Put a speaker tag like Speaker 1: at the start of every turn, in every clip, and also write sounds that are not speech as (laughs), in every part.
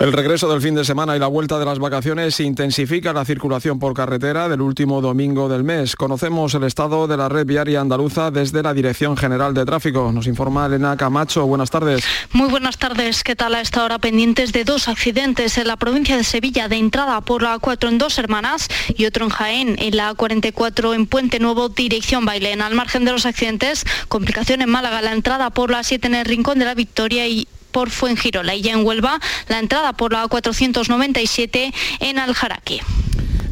Speaker 1: El regreso del fin de semana y la vuelta de las vacaciones intensifica la circulación por carretera del último domingo del mes. Conocemos el estado de la red viaria andaluza desde la Dirección General de Tráfico. Nos informa Elena Camacho. Buenas tardes.
Speaker 2: Muy buenas tardes. ¿Qué tal a esta hora? Pendientes de dos accidentes en la provincia de Sevilla de entrada por la 4 en Dos Hermanas y otro en Jaén en la 44 en Puente Nuevo, dirección Bailén. Al margen de los accidentes, complicación en Málaga, la entrada por la 7 en el Rincón de la Victoria y por Fuengirola y ya en Huelva la entrada por la 497 en Aljaraque.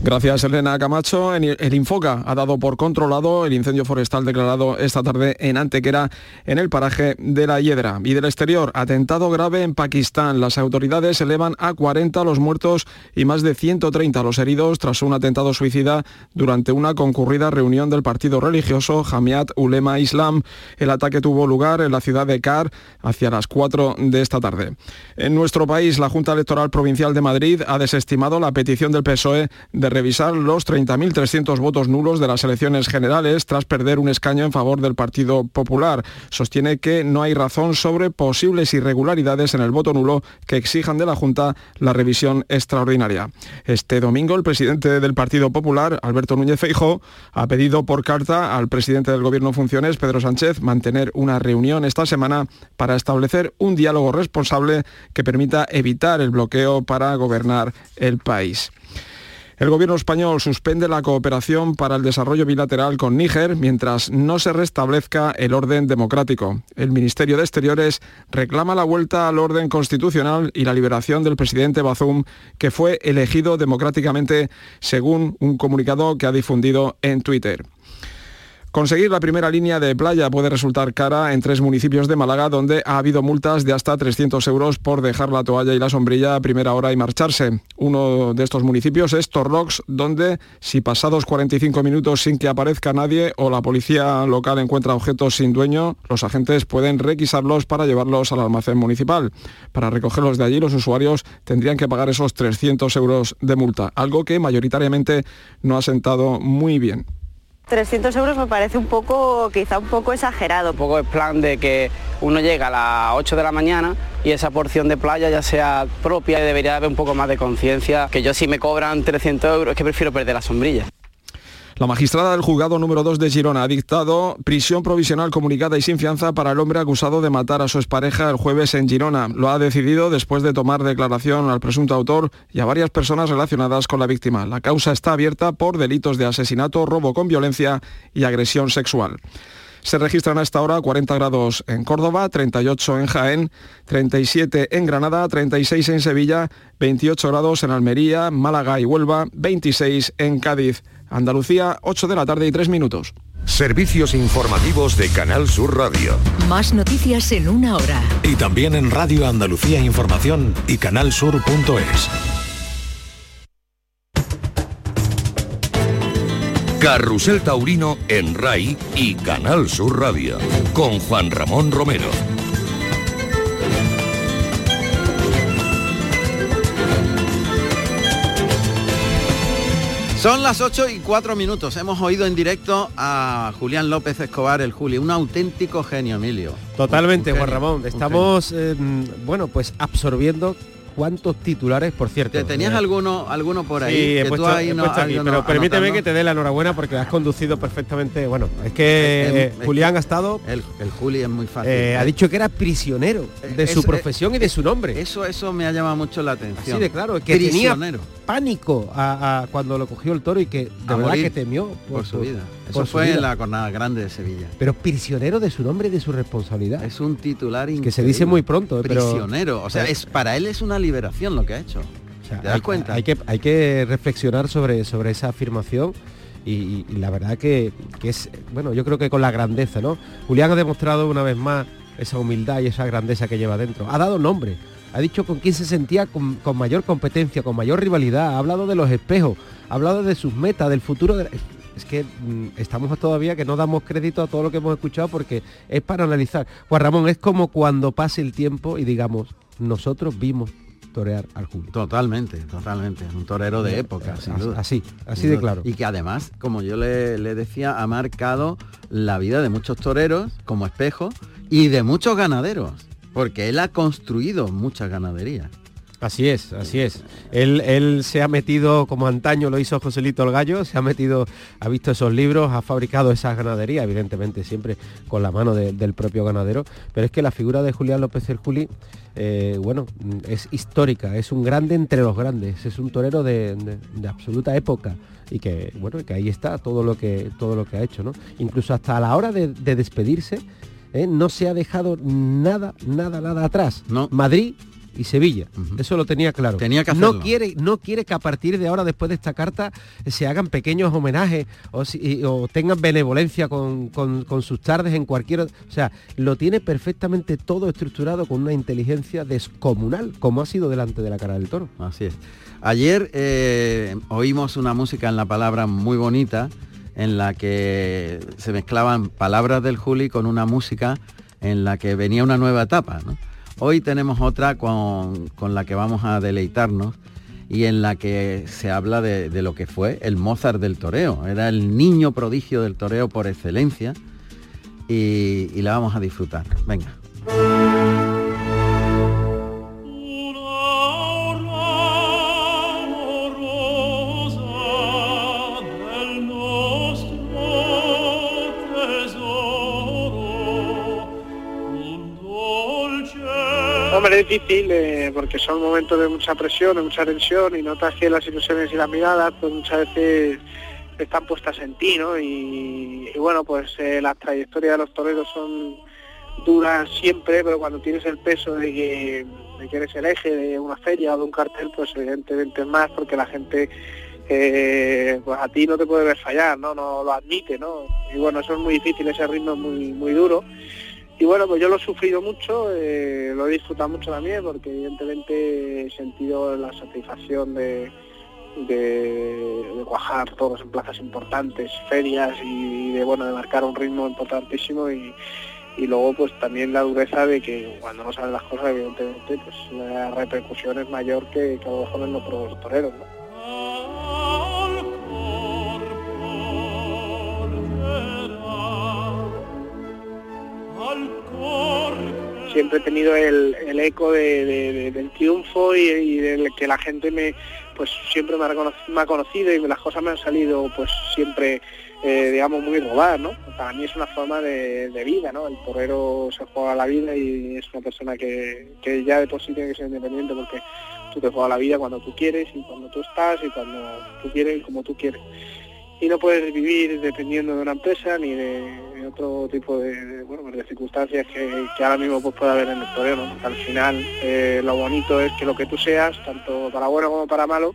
Speaker 1: Gracias, Elena Camacho. El Infoca ha dado por controlado el incendio forestal declarado esta tarde en Antequera, en el paraje de la Hiedra. Y del exterior, atentado grave en Pakistán. Las autoridades elevan a 40 los muertos y más de 130 los heridos tras un atentado suicida durante una concurrida reunión del partido religioso Jamiat Ulema Islam. El ataque tuvo lugar en la ciudad de Car hacia las 4 de esta tarde. En nuestro país, la Junta Electoral Provincial de Madrid ha desestimado la petición del PSOE de revisar los 30.300 votos nulos de las elecciones generales tras perder un escaño en favor del Partido Popular. Sostiene que no hay razón sobre posibles irregularidades en el voto nulo que exijan de la Junta la revisión extraordinaria. Este domingo el presidente del Partido Popular, Alberto Núñez Feijóo, ha pedido por carta al presidente del Gobierno funciones, Pedro Sánchez, mantener una reunión esta semana para establecer un diálogo responsable que permita evitar el bloqueo para gobernar el país. El gobierno español suspende la cooperación para el desarrollo bilateral con Níger mientras no se restablezca el orden democrático. El Ministerio de Exteriores reclama la vuelta al orden constitucional y la liberación del presidente Bazoum, que fue elegido democráticamente según un comunicado que ha difundido en Twitter. Conseguir la primera línea de playa puede resultar cara en tres municipios de Málaga donde ha habido multas de hasta 300 euros por dejar la toalla y la sombrilla a primera hora y marcharse. Uno de estos municipios es Torrox, donde si pasados 45 minutos sin que aparezca nadie o la policía local encuentra objetos sin dueño, los agentes pueden requisarlos para llevarlos al almacén municipal. Para recogerlos de allí los usuarios tendrían que pagar esos 300 euros de multa, algo que mayoritariamente no ha sentado muy bien.
Speaker 3: 300 euros me parece un poco, quizá un poco exagerado.
Speaker 4: Un poco es plan de que uno llega a las 8 de la mañana y esa porción de playa ya sea propia, debería haber un poco más de conciencia, que yo si me cobran 300 euros es que prefiero perder la sombrilla.
Speaker 1: La magistrada del juzgado número 2 de Girona ha dictado prisión provisional comunicada y sin fianza para el hombre acusado de matar a su expareja el jueves en Girona. Lo ha decidido después de tomar declaración al presunto autor y a varias personas relacionadas con la víctima. La causa está abierta por delitos de asesinato, robo con violencia y agresión sexual. Se registran a esta hora 40 grados en Córdoba, 38 en Jaén, 37 en Granada, 36 en Sevilla, 28 grados en Almería, Málaga y Huelva, 26 en Cádiz. Andalucía, 8 de la tarde y 3 minutos.
Speaker 5: Servicios informativos de Canal Sur Radio.
Speaker 6: Más noticias en una hora.
Speaker 5: Y también en Radio Andalucía Información y canalsur.es. Carrusel Taurino en RAI y Canal Sur Radio. Con Juan Ramón Romero.
Speaker 7: Son las 8 y 4 minutos. Hemos oído en directo a Julián López Escobar, el Juli, un auténtico genio, Emilio.
Speaker 8: Totalmente, Juan Ramón. Estamos, eh, bueno, pues absorbiendo cuántos titulares, por cierto.
Speaker 7: ¿Tenías
Speaker 8: eh,
Speaker 7: alguno, alguno por ahí?
Speaker 8: Sí, he
Speaker 7: que tú
Speaker 8: puesto,
Speaker 7: ahí
Speaker 8: he
Speaker 7: no-
Speaker 8: puesto aquí,
Speaker 7: ahí no-
Speaker 8: pero permíteme que te dé la enhorabuena porque has conducido perfectamente. Bueno, es que
Speaker 7: Eh,
Speaker 8: Julián ha estado,
Speaker 7: El, el Juli es muy fácil.
Speaker 8: eh, ha dicho que era prisionero de su profesión y de su nombre.
Speaker 7: Eso, eso me ha llamado mucho la atención.
Speaker 8: Así de claro, que tenía
Speaker 7: Prisionero
Speaker 8: pánico a, a cuando lo cogió el toro y que de
Speaker 7: A
Speaker 8: verdad
Speaker 7: morir
Speaker 8: que temió
Speaker 7: por su vida. Eso fue en la jornada grande de Sevilla.
Speaker 8: Pero prisionero de su nombre y de su responsabilidad.
Speaker 7: Es un titular
Speaker 8: que se
Speaker 7: increíble.
Speaker 8: dice muy pronto, eh, pero
Speaker 7: Prisionero. O sea,
Speaker 8: pero-
Speaker 7: es para él es una liberación lo que ha hecho.
Speaker 8: O sea,
Speaker 7: ¿Te das
Speaker 8: hay,
Speaker 7: cuenta?
Speaker 8: Hay que, hay que reflexionar sobre, sobre esa afirmación y, la verdad que, que es, bueno, yo creo que con la grandeza, ¿no? Julián ha demostrado una vez más esa humildad y esa grandeza que lleva dentro. Ha dado nombre, ha dicho con quién se sentía con, con mayor competencia, con mayor rivalidad, ha hablado de los espejos, ha hablado de sus metas, del futuro. de- es que mm, estamos todavía que no damos crédito a todo lo que hemos escuchado porque es para analizar. Juan Ramón, es como cuando pase el tiempo y digamos, nosotros vimos torear al Juli.
Speaker 7: Totalmente, totalmente. Un torero de época, sin duda.
Speaker 8: Así, así de claro.
Speaker 7: Y que además, como yo le, le decía, ha marcado la vida de muchos toreros como espejo y de muchos ganaderos, porque él ha construido muchas ganaderías.
Speaker 8: Así es, así es. Él, él, se ha metido, como antaño lo hizo Joselito el Gallo, se ha metido, ha visto esos libros, ha fabricado esas ganaderías, evidentemente siempre con la mano de- del propio ganadero, pero es que la figura de Julián López el Juli, eh, bueno, es histórica, es un grande entre los grandes, es un torero de, de- de absoluta época y que, bueno, que ahí está todo lo que, todo lo que ha hecho, ¿no? Incluso hasta a la hora de, de despedirse, ¿eh? no se ha dejado nada, nada, nada atrás. Madrid y Sevilla. Eso lo tenía claro.
Speaker 7: Tenía que
Speaker 8: no quiere, no quiere que a partir de ahora, después de esta carta, se hagan pequeños homenajes o, si- o tengan benevolencia con, con- con sus tardes en cualquier... O sea, lo tiene perfectamente todo estructurado con una inteligencia descomunal, como ha sido delante de la cara del toro.
Speaker 7: Así es. Ayer eh, oímos una música en la palabra muy bonita en la que se mezclaban palabras del Juli con una música en la que venía una nueva etapa. ¿no? Hoy tenemos otra con, con la que vamos a deleitarnos y en la que se habla de, de lo que fue el Mozart del toreo. Era el niño prodigio del toreo por excelencia y, y la vamos a disfrutar. Venga.
Speaker 9: Es difícil eh, porque son momentos de mucha presión, de mucha tensión y notas que las ilusiones y las miradas pues muchas veces están puestas en ti, ¿no? Y, bueno, pues eh, las trayectorias de los toreros son duras siempre, pero cuando tienes el peso de que, de eres el eje de una feria o de un cartel, pues evidentemente es más porque la gente eh, pues a ti no te puede ver fallar, ¿no? No lo admite, ¿no? Y bueno, eso es muy difícil, ese ritmo es muy, muy duro. Y bueno, pues yo lo he sufrido mucho, eh, lo he disfrutado mucho también, porque evidentemente he sentido la satisfacción de, de, cuajar todos en plazas importantes, ferias y de bueno de marcar un ritmo importantísimo y, luego pues también la dureza de que cuando no salen las cosas evidentemente pues la repercusión es mayor que, que a lo mejor en otros toreros, ¿no? Siempre he tenido el, el eco de- de- de- del triunfo y, y del que la gente me pues siempre me ha, reconoc- me ha conocido y las cosas me han salido pues siempre eh, digamos muy robadas no para mí es una forma de, de vida no el torero se juega la vida y es una persona que, que ya de por sí tiene que ser independiente porque tú te juegas la vida cuando tú quieres y cuando tú estás y cuando tú quieres y como tú quieres y no puedes vivir dependiendo de una empresa ni de, otro tipo de, bueno, pues de circunstancias que, ahora mismo pues, puede haber en el toreo, ¿no? Al final eh, lo bonito es que lo que tú seas, tanto para bueno como para malo,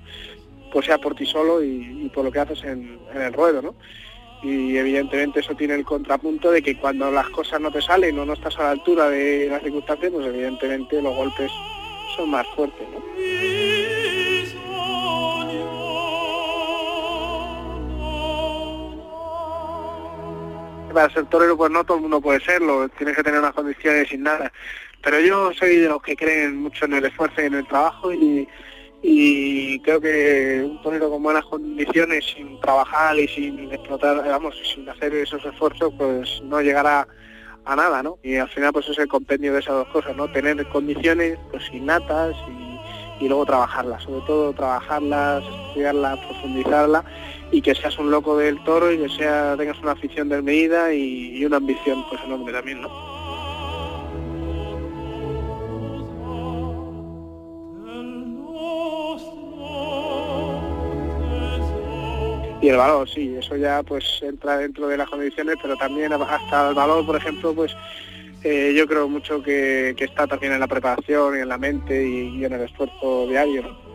Speaker 9: pues sea por ti solo y, y por lo que haces en, en el ruedo, ¿no? Y evidentemente eso tiene el contrapunto de que cuando las cosas no te salen o no estás a la altura de las circunstancias, pues evidentemente los golpes son más fuertes, ¿no? Para ser torero pues no todo el mundo puede serlo, tienes que tener unas condiciones sin nada. Pero yo soy de los que creen mucho en el esfuerzo y en el trabajo y, creo que un torero con buenas condiciones, sin trabajar y sin explotar, vamos, sin hacer esos esfuerzos, pues no llegará a nada, ¿no? Y al final pues es el compendio de esas dos cosas, ¿no? Tener condiciones pues innatas y, y luego trabajarlas, sobre todo trabajarlas, estudiarlas, profundizarlas y que seas un loco del toro y que sea tengas una afición desmedida y, y una ambición pues enorme también, ¿no? Y el valor, sí, eso ya pues entra dentro de las condiciones, pero también hasta el valor, por ejemplo, pues eh, yo creo mucho que, está también en la preparación y en la mente y en el esfuerzo diario.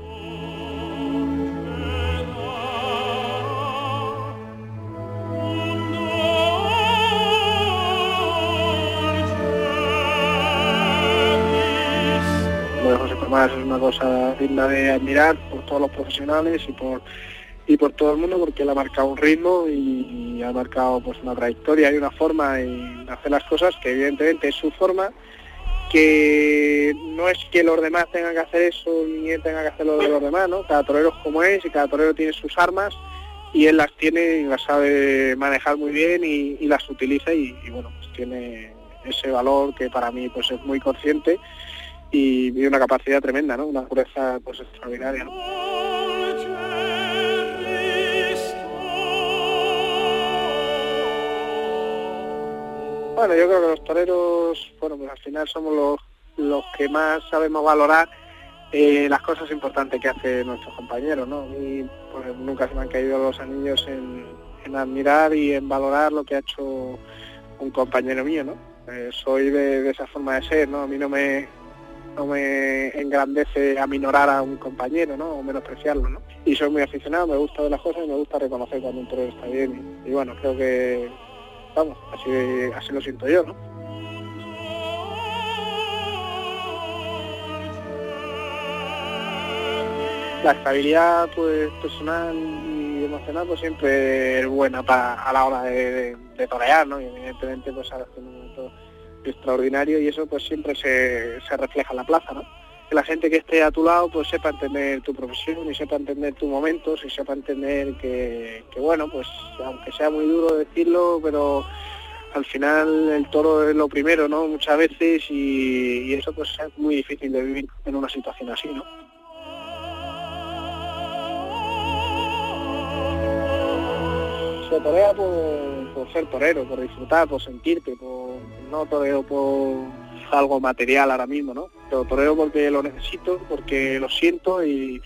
Speaker 9: Es una cosa digna de admirar por todos los profesionales y por y por todo el mundo porque él ha marcado un ritmo y, ha marcado pues una trayectoria y una forma de hacer las cosas que evidentemente es su forma que no es que los demás tengan que hacer eso ni él tenga que hacer lo de los demás, ¿no? Cada torero es como es y cada torero tiene sus armas y él las tiene y las sabe manejar muy bien y, las utiliza y, bueno, pues tiene ese valor que para mí pues es muy consciente y, y una capacidad tremenda, ¿no? Una pureza pues extraordinaria. Bueno, yo creo que los toreros, bueno, pues al final somos los, los que más sabemos valorar eh, las cosas importantes que hace nuestros compañeros, ¿no? Y pues nunca se me han caído los anillos en, admirar y en valorar lo que ha hecho un compañero mío, ¿no? Eh, soy de, esa forma de ser, ¿no? A mí no me no me engrandece aminorar a un compañero, ¿no? O menospreciarlo, ¿no? Y soy muy aficionado, me gusta ver las cosas y me gusta reconocer cuando un torero está bien. y bueno, creo que vamos, así, lo siento yo, ¿no? La estabilidad pues personal y emocional pues siempre es buena para a la hora de, torear, ¿no? Y evidentemente pues ahora es un momento extraordinario y eso pues siempre se, refleja en la plaza, ¿no? que la gente que esté a tu lado pues sepa entender tu profesión y sepa entender tu momento, y sepa entender que, bueno, pues aunque sea muy duro decirlo, pero al final el toro es lo primero, ¿no? Muchas veces y, eso pues es muy difícil de vivir en una situación así, ¿no? Se torea por, por ser torero, por disfrutar, por sentirte, por no toreo por algo material ahora mismo, ¿no? Pero toreo porque lo necesito, porque lo siento y,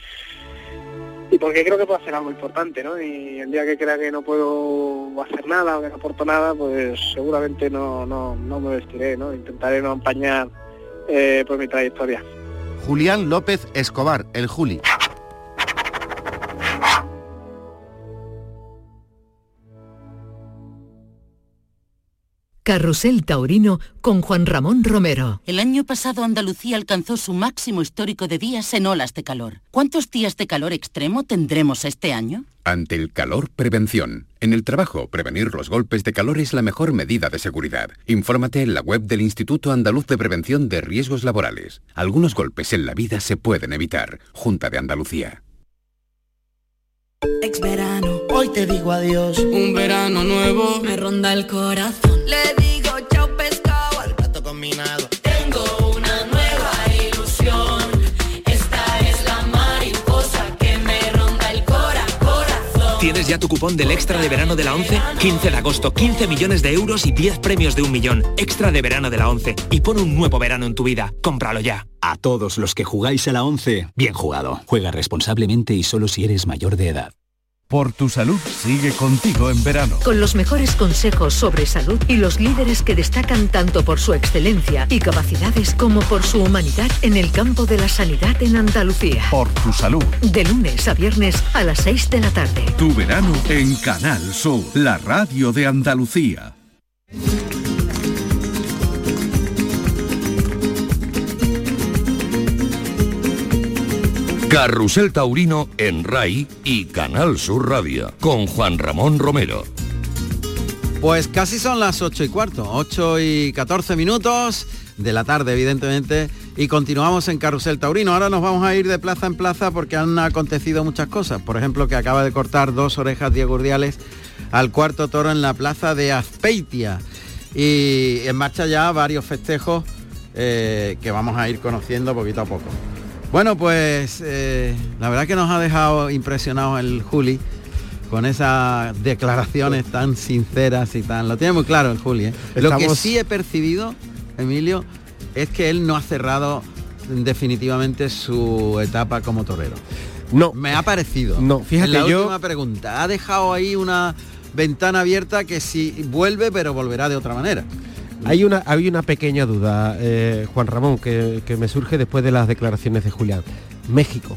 Speaker 9: y porque creo que puedo hacer algo importante, ¿no? Y el día que crea que no puedo hacer nada o que no aporto nada, pues seguramente no, no, no me vestiré, ¿no? Intentaré no empañar eh, por mi trayectoria.
Speaker 10: Julián López Escobar, el Juli.
Speaker 6: Carrusel Taurino con Juan Ramón Romero.
Speaker 11: El año pasado Andalucía alcanzó su máximo histórico de días en olas de calor. ¿Cuántos días de calor extremo tendremos este año?
Speaker 12: Ante el calor, prevención. En el trabajo, prevenir los golpes de calor es la mejor medida de seguridad. Infórmate en la web del Instituto Andaluz de Prevención de Riesgos Laborales. Algunos golpes en la vida se pueden evitar. Junta de Andalucía.
Speaker 13: Ex verano, hoy te digo adiós. Un verano nuevo me ronda el corazón. Le digo chao pescado al plato combinado. Tengo una nueva ilusión. Esta es la mariposa que me ronda el cora, corazón.
Speaker 14: ¿Tienes ya tu cupón del extra de verano de la 11? 15 de agosto, 15 millones de euros y 10 premios de un millón. Extra de verano de la 11. Y pon un nuevo verano en tu vida. Cómpralo ya.
Speaker 15: A todos los que jugáis a la 11, bien jugado. Juega responsablemente y solo si eres mayor de edad.
Speaker 16: Por tu salud sigue contigo en verano.
Speaker 6: Con los mejores consejos sobre salud y los líderes que destacan tanto por su excelencia y capacidades como por su humanidad en el campo de la sanidad en Andalucía.
Speaker 16: Por tu salud.
Speaker 6: De lunes a viernes a las 6 de la tarde.
Speaker 16: Tu verano en Canal Sur, la radio de Andalucía.
Speaker 5: Carrusel Taurino en RAI y Canal Sur Radio con Juan Ramón Romero.
Speaker 7: Pues casi son las 8 y cuarto, 8 y 14 minutos de la tarde, evidentemente, y continuamos en Carrusel Taurino. Ahora nos vamos a ir de plaza en plaza porque han acontecido muchas cosas. Por ejemplo, que acaba de cortar dos orejas diegurdiales al cuarto toro en la plaza de Azpeitia. Y en marcha ya varios festejos eh, que vamos a ir conociendo poquito a poco. Bueno, pues eh, la verdad que nos ha dejado impresionados el Juli con esas declaraciones tan sinceras y tan... Lo tiene muy claro el Juli. ¿eh? Lo que sí he percibido, Emilio, es que él no ha cerrado definitivamente su etapa como torero.
Speaker 8: No.
Speaker 7: Me ha parecido.
Speaker 8: No, fíjate
Speaker 7: la
Speaker 8: yo...
Speaker 7: última pregunta. Ha dejado ahí una ventana abierta que si vuelve, pero volverá de otra manera.
Speaker 8: Hay una, hay una pequeña duda, eh, Juan Ramón, que, me surge después de las declaraciones de Julián. México,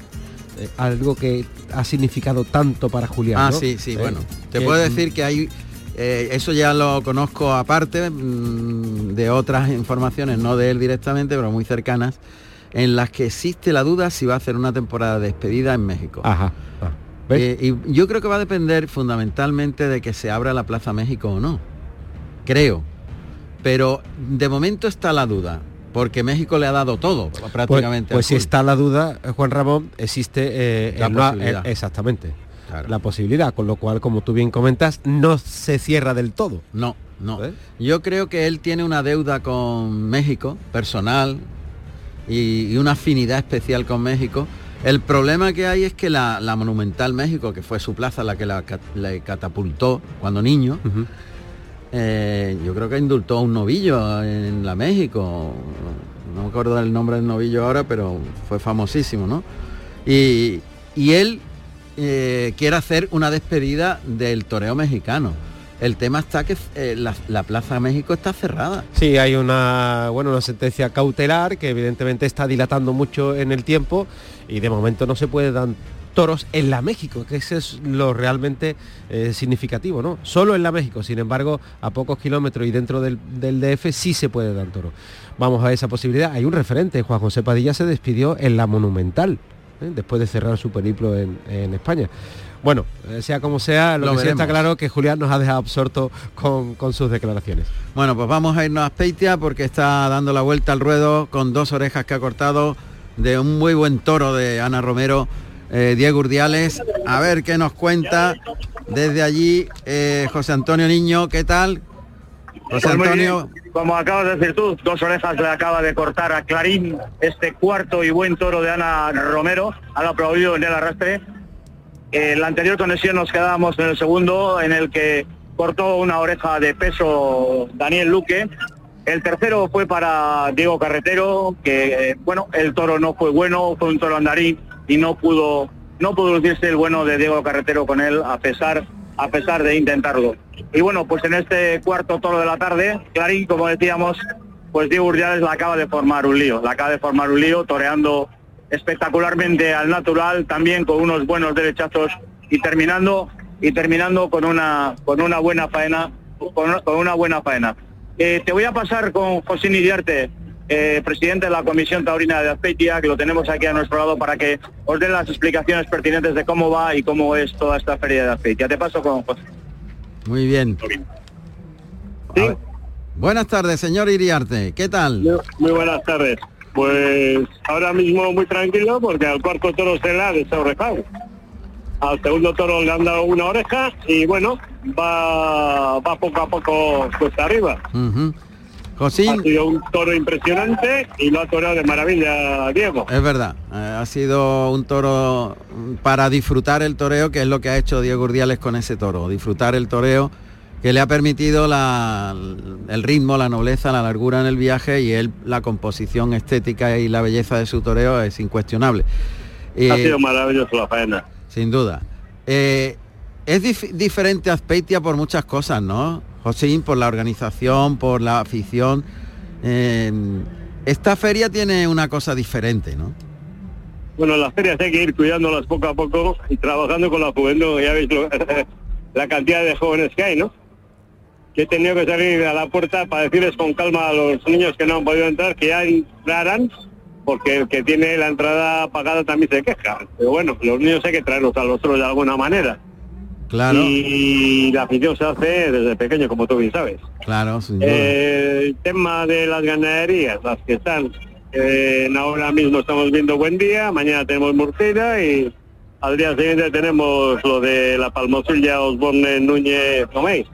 Speaker 8: eh, algo que ha significado tanto para Julián.
Speaker 7: Ah, sí, sí, bueno. Te puedo decir que hay, eh, eso ya lo conozco aparte mm, de otras informaciones, no de él directamente, pero muy cercanas, en las que existe la duda si va a hacer una temporada de despedida en México.
Speaker 8: Ajá.
Speaker 7: Ah, y yo creo que va a depender fundamentalmente de que se abra la Plaza México o no. Creo, pero de momento está la duda. porque México le ha dado todo prácticamente.
Speaker 8: Pues, pues si está la duda, Juan Ramón, existe eh,
Speaker 7: La
Speaker 8: el no-
Speaker 7: posibilidad.
Speaker 8: eh, exactamente. La posibilidad, con lo cual, como tú bien comentas, no se cierra del todo.
Speaker 7: No, no. Yo creo que él tiene una deuda con México, personal, y, y una afinidad especial con México. El problema que hay es que la, la Monumental México, que fue su plaza la que la, le catapultó cuando niño, eh, yo creo que indultó a un novillo en la México. No me acuerdo del nombre del novillo ahora, pero fue famosísimo, ¿no? Y, y él eh, quiere hacer una despedida del toreo mexicano. El tema está que eh, la, la Plaza México está cerrada.
Speaker 8: Sí, hay una, bueno, una sentencia cautelar que evidentemente está dilatando mucho en el tiempo y de momento no se puede dar toros en la México, que ese es lo realmente eh, significativo, ¿no? Solo en la México, sin embargo, a pocos kilómetros y dentro del, del DF sí se puede dar toro. Vamos a esa posibilidad. Hay un referente, Juan José Padilla se despidió en la Monumental, ¿eh? después de cerrar su periplo en, en España. Bueno, eh, sea como sea, lo,
Speaker 7: Lo
Speaker 8: que sí está claro que Julián nos ha dejado absorto con, con sus declaraciones.
Speaker 7: Bueno, pues vamos a irnos a Speitia porque está dando la vuelta al ruedo con dos orejas que ha cortado de un muy buen toro de Ana Romero, eh, Diego Urdiales. A ver qué nos cuenta desde allí eh, José Antonio Niño. ¿Qué tal? José
Speaker 17: Pues
Speaker 7: Antonio.
Speaker 17: Como acabas de decir tú, dos orejas le acaba de cortar a Clarín este cuarto y buen toro de Ana Romero, al aplaudido en el arrastre. En la anterior conexión nos quedábamos en el segundo, en el que cortó una oreja de peso Daniel Luque. El tercero fue para Diego Carretero, que eh, bueno, el toro no fue bueno, fue un toro andarín y no pudo, no pudo lucirse el bueno de Diego Carretero con él, a pesar, a pesar de intentarlo. Y bueno, pues en este cuarto toro de la tarde, Clarín, como decíamos, pues Diego Urdiales la acaba de formar un lío, la acaba de formar un lío, toreando espectacularmente al natural, también con unos buenos derechazos y terminando y terminando con una con una buena faena, con una, buena faena. Eh, te voy a pasar con José Iriarte, eh, presidente de la Comisión Taurina de Azpeitia, que lo tenemos aquí a nuestro lado para que os dé las explicaciones pertinentes de cómo va y cómo es toda esta feria de Azpeitia. Te paso con José.
Speaker 7: Muy bien. Ver. Buenas tardes, señor Iriarte. ¿Qué tal?
Speaker 18: Muy buenas tardes. Pues ahora mismo muy tranquilo porque al cuarto toro se le ha desorejado. Al segundo toro le han dado una oreja y bueno, va, va poco a poco cuesta arriba.
Speaker 7: Josín.
Speaker 18: Ha sido un toro impresionante y lo ha toreado de maravilla Diego.
Speaker 7: Es verdad, eh, ha sido un toro mm, para disfrutar el toreo, que es lo que ha hecho Diego Urdiales con ese toro, disfrutar el toreo que le ha permitido la- el ritmo, la nobleza, la largura en el viaje y él, la composición estética y la belleza de su toreo es incuestionable.
Speaker 18: ha
Speaker 7: Eh,
Speaker 18: sido maravilloso la faena.
Speaker 7: sin duda. Eh, es dif- diferente Azpeitia por muchas cosas, ¿no? Josín, por la organización, por la afición. Eh, esta feria tiene una cosa diferente, ¿no?
Speaker 18: Bueno, las ferias hay que ir cuidándolas poco a poco y trabajando con la juventud. Ya veis (laughs) la cantidad de jóvenes que hay, ¿no? Que he tenido que salir a la puerta para decirles con calma a los niños que no han podido entrar que ya entrarán, porque el que tiene la entrada pagada también se queja. Pero bueno, los niños hay que traerlos a los otros de alguna manera.
Speaker 7: Claro,
Speaker 18: Y la afición se hace desde pequeño, como tú bien sabes.
Speaker 7: claro.
Speaker 18: Eh, el tema de las ganaderías, las que están, eh, ahora mismo estamos viendo Buen Día, mañana tenemos Murcera y al día siguiente tenemos lo de la Palmosilla Osborne Núñez Tomés.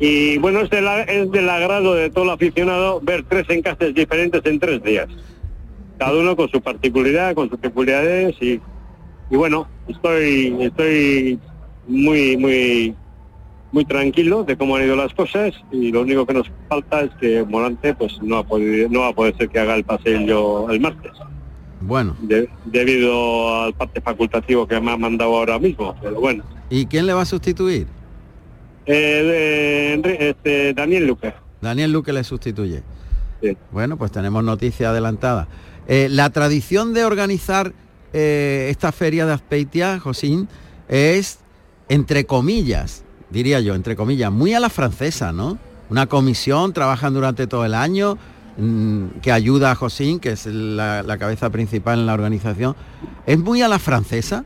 Speaker 18: Y bueno, es, de la- es del agrado de todo el aficionado ver tres encajes diferentes en tres días. Cada uno con su particularidad, con sus peculiaridades y, y bueno, estoy, estoy muy, muy, muy tranquilo de cómo han ido las cosas y lo único que nos falta es que Morante pues no ha podido, no va a poder ser que haga el paseo el martes
Speaker 7: Bueno,
Speaker 18: de- debido al parte facultativo que me ha mandado ahora mismo pero bueno
Speaker 7: ¿y quién le va a sustituir?
Speaker 18: Eh, de- este, Daniel Luque
Speaker 7: Daniel Luque le sustituye. Bueno, pues tenemos noticia adelantada. Eh, la tradición de organizar eh, esta feria de Azpeitia, Josín, es, entre comillas, diría yo, entre comillas, muy a la francesa, ¿no? Una comisión, trabajan durante todo el año, mm, que ayuda a Josín, que es la, la cabeza principal en la organización. ¿Es muy a la francesa?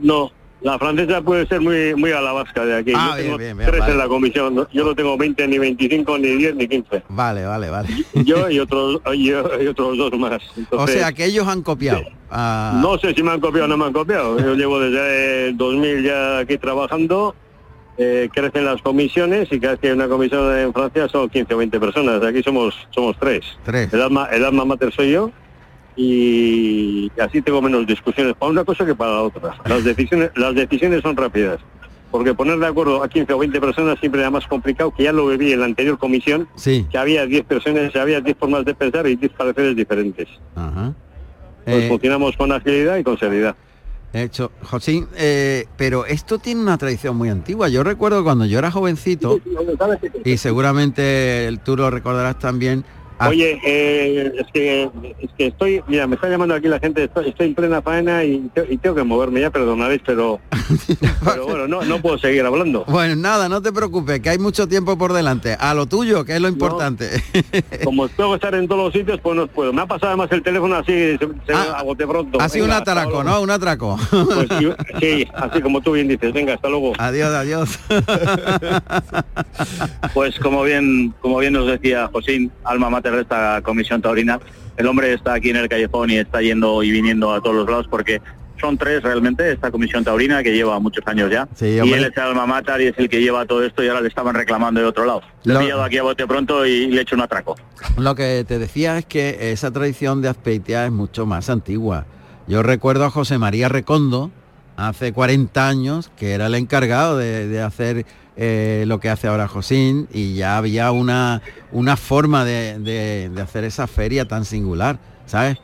Speaker 18: no La francesa puede ser muy muy a la vasca de aquí.
Speaker 7: Ah,
Speaker 18: Yo
Speaker 7: bien,
Speaker 18: tengo
Speaker 7: bien, bien,
Speaker 18: tres
Speaker 7: vale.
Speaker 18: en la comisión. ¿no? Yo no tengo 20, ni 25, ni 10, ni 15.
Speaker 7: Vale, vale, vale.
Speaker 18: Yo y (laughs) otros y, y otros dos más.
Speaker 7: o sea que ellos han copiado. Ah,
Speaker 18: No sé si me han copiado o no me han copiado. Yo llevo desde el 2000 ya aquí trabajando. eh, crecen las comisiones y cada vez que hay una comisión en Francia son 15 o 20 personas. Aquí somos somos tres.
Speaker 7: Tres.
Speaker 18: El alma, el alma mater soy yo y así tengo menos discusiones para una cosa que para la otra. Las decisiones, las decisiones son rápidas. Porque poner de acuerdo a 15 o 20 personas siempre era más complicado, que ya lo viví en la anterior comisión,
Speaker 7: Sí.
Speaker 18: que había 10 personas, había 10 formas de pensar y 10 pareceres diferentes.
Speaker 7: Ajá.
Speaker 18: Pues
Speaker 7: Eh,
Speaker 18: funcionamos con agilidad y con seriedad.
Speaker 7: Hecho, Josín, eh, pero esto tiene una tradición muy antigua. Yo recuerdo cuando yo era jovencito, y seguramente tú lo recordarás también. Ah,
Speaker 18: Oye, eh, es, que, es que estoy, mira, me está llamando aquí la gente, estoy, estoy en plena faena y, te- y tengo que moverme, ya perdonaréis, pero, (laughs) pero bueno, no, no puedo seguir hablando.
Speaker 7: Bueno, nada, no te preocupes, que hay mucho tiempo por delante. A lo tuyo, que es lo importante. (laughs)
Speaker 18: Como tengo que estar en todos los sitios, pues no puedo. Me ha pasado además el teléfono así, se, se a bote pronto.
Speaker 7: ha sido un atraco. ¿no? Un atraco.
Speaker 18: Pues sí, (laughs) sí, así como tú bien dices. Venga, hasta luego.
Speaker 7: Adiós, adiós.
Speaker 17: Pues como bien, como bien nos decía Josín, alma mater de esta comisión taurina, el hombre está aquí en el callejón y está yendo y viniendo a todos los lados porque son tres realmente esta comisión taurina que lleva muchos años ya.
Speaker 7: Sí,
Speaker 17: y él es el alma mater y es el que lleva todo esto y ahora le estaban reclamando de otro lado. Le
Speaker 7: Lo-
Speaker 17: he pillado aquí a bote pronto y le he hecho un atraco.
Speaker 7: Lo que te decía es que esa tradición de Azpeitia es mucho más antigua. Yo recuerdo a José María Recondo, hace 40 años, que era el encargado de, de hacer eh, lo que hace ahora Josín, y ya había una, una forma de, de- de hacer esa feria tan singular, ¿sabes?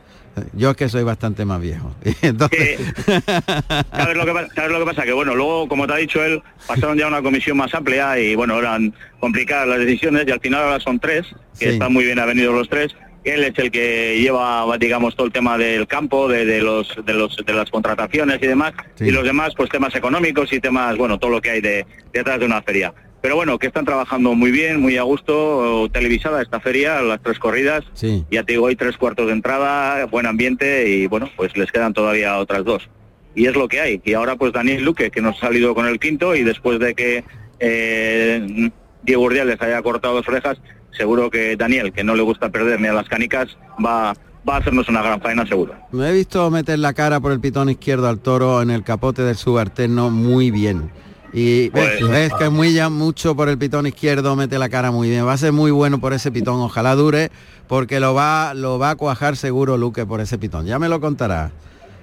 Speaker 7: Yo es que soy bastante más viejo. (laughs) Entonces,
Speaker 17: ¿Sabes lo, que, pa- ¿Sabes lo que pasa? Que bueno, luego, como te ha dicho él, pasaron ya a una comisión más amplia y bueno, eran complicadas las decisiones y al final ahora son tres, que
Speaker 7: Sí.
Speaker 17: están muy bien avenidos los tres. Él es el que lleva, digamos, todo el tema del campo, de, de los, de, los, de las contrataciones y demás,
Speaker 7: Sí.
Speaker 17: y los demás, pues temas económicos y temas, bueno, todo lo que hay de, detrás de una feria. Pero bueno, que están trabajando muy bien, muy a gusto, televisada esta feria, las tres corridas,
Speaker 7: sí.
Speaker 17: ya te digo, hay tres cuartos de entrada, buen ambiente y bueno, pues les quedan todavía otras dos. Y es lo que hay. Y ahora pues Daniel Luque, que nos ha salido con el quinto y después de que eh, Diego Urdiales haya cortado dos orejas, seguro que Daniel, que no le gusta perder ni a las canicas, va, va a hacernos una gran faena seguro.
Speaker 7: me he visto meter la cara por el pitón izquierdo al toro en el capote del subalterno muy bien. Y ves,
Speaker 17: Pues-
Speaker 7: ves que muy ya mucho por el pitón izquierdo, mete la cara muy bien. Va a ser muy bueno por ese pitón, ojalá dure, porque lo va, lo va a cuajar seguro Luque por ese pitón. Ya me lo contará.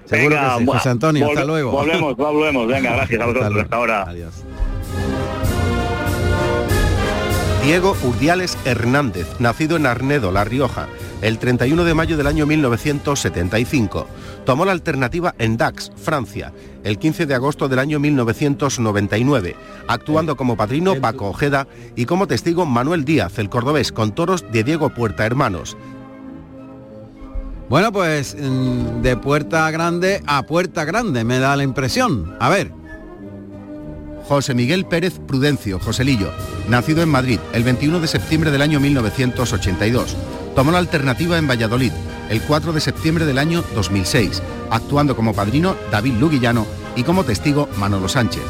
Speaker 7: Seguro
Speaker 17: Venga,
Speaker 7: que sí. José Antonio, hasta luego.
Speaker 17: Volvemos, volvemos. Venga, (laughs) gracias a vosotros. Hasta ahora.
Speaker 7: Adiós.
Speaker 10: Diego Urdiales Hernández, nacido en Arnedo, La Rioja, el 31 de mayo del año 1975. Tomó la alternativa en Dax, Francia, el 15 de agosto del año 1999, actuando como padrino Paco Ojeda y como testigo Manuel Díaz, el cordobés, con toros de Diego Puerta Hermanos.
Speaker 7: Bueno, pues mm, de puerta grande a puerta grande, me da la impresión. A ver.
Speaker 10: José Miguel Pérez Prudencio, Joselillo, nacido en Madrid el 21 de septiembre del año 1982. Tomó la alternativa en Valladolid el 4 de septiembre del año 2006, actuando como padrino David Luguillano y como testigo Manolo Sánchez.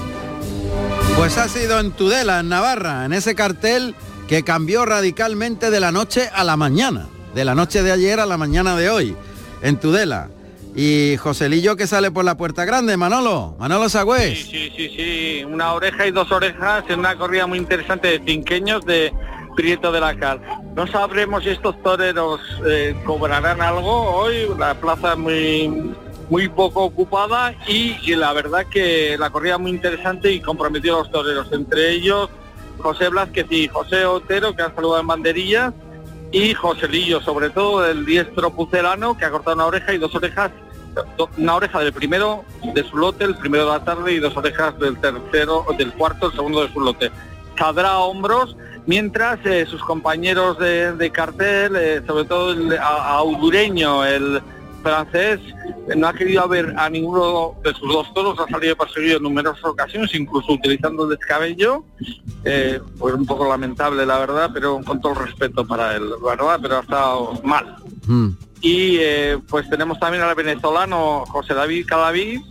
Speaker 7: Pues ha sido en Tudela, en Navarra, en ese cartel que cambió radicalmente de la noche a la mañana, de la noche de ayer a la mañana de hoy, en Tudela. Y Joselillo que sale por la puerta grande, Manolo, Manolo Sagüez.
Speaker 19: Sí, sí, sí, una oreja y dos orejas en una corrida muy interesante de cinqueños de Prieto de la Cal. No sabremos si estos toreros eh, cobrarán algo hoy, la plaza muy muy poco ocupada y, y la verdad que la corrida muy interesante y comprometió los toreros, entre ellos José Blázquez y José Otero que han saludado en banderillas y Joselillo, sobre todo el diestro pucelano que ha cortado una oreja y dos orejas una oreja del primero de su lote, el primero de la tarde, y dos orejas del tercero, del cuarto, el segundo de su lote. Saldrá a hombros, mientras eh, sus compañeros de, cartel, eh, sobre todo el a- audureño, el francés, eh, no ha querido ver a ninguno de sus dos toros, ha salido perseguido en numerosas ocasiones, incluso utilizando el descabello, eh, pues un poco lamentable la verdad, pero con todo el respeto para él, ¿verdad? Pero ha estado mal
Speaker 7: Mm.
Speaker 19: y eh, pues tenemos también al venezolano José David Cadavid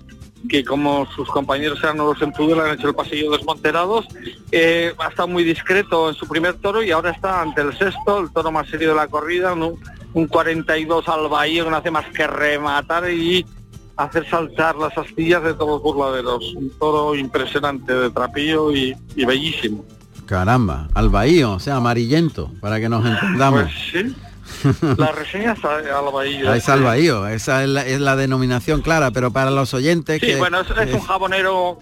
Speaker 19: que como sus compañeros eran nuevos en han hecho el pasillo desmonterados. Eh, ha estado muy discreto en su primer toro y ahora está ante el sexto, el toro más serio de la corrida, un, un 42 al bahía que no hace más que rematar y hacer saltar las astillas de todos los burladeros. Un toro impresionante de trapillo y, y bellísimo.
Speaker 7: Caramba, al bahío, o sea, amarillento, para que nos entendamos.
Speaker 19: Pues sí. La reseña es bahía.
Speaker 7: Ah, es al bahío, esa es la, es la denominación clara, pero para los oyentes
Speaker 19: Sí,
Speaker 7: que...
Speaker 19: bueno, es, es un jabonero,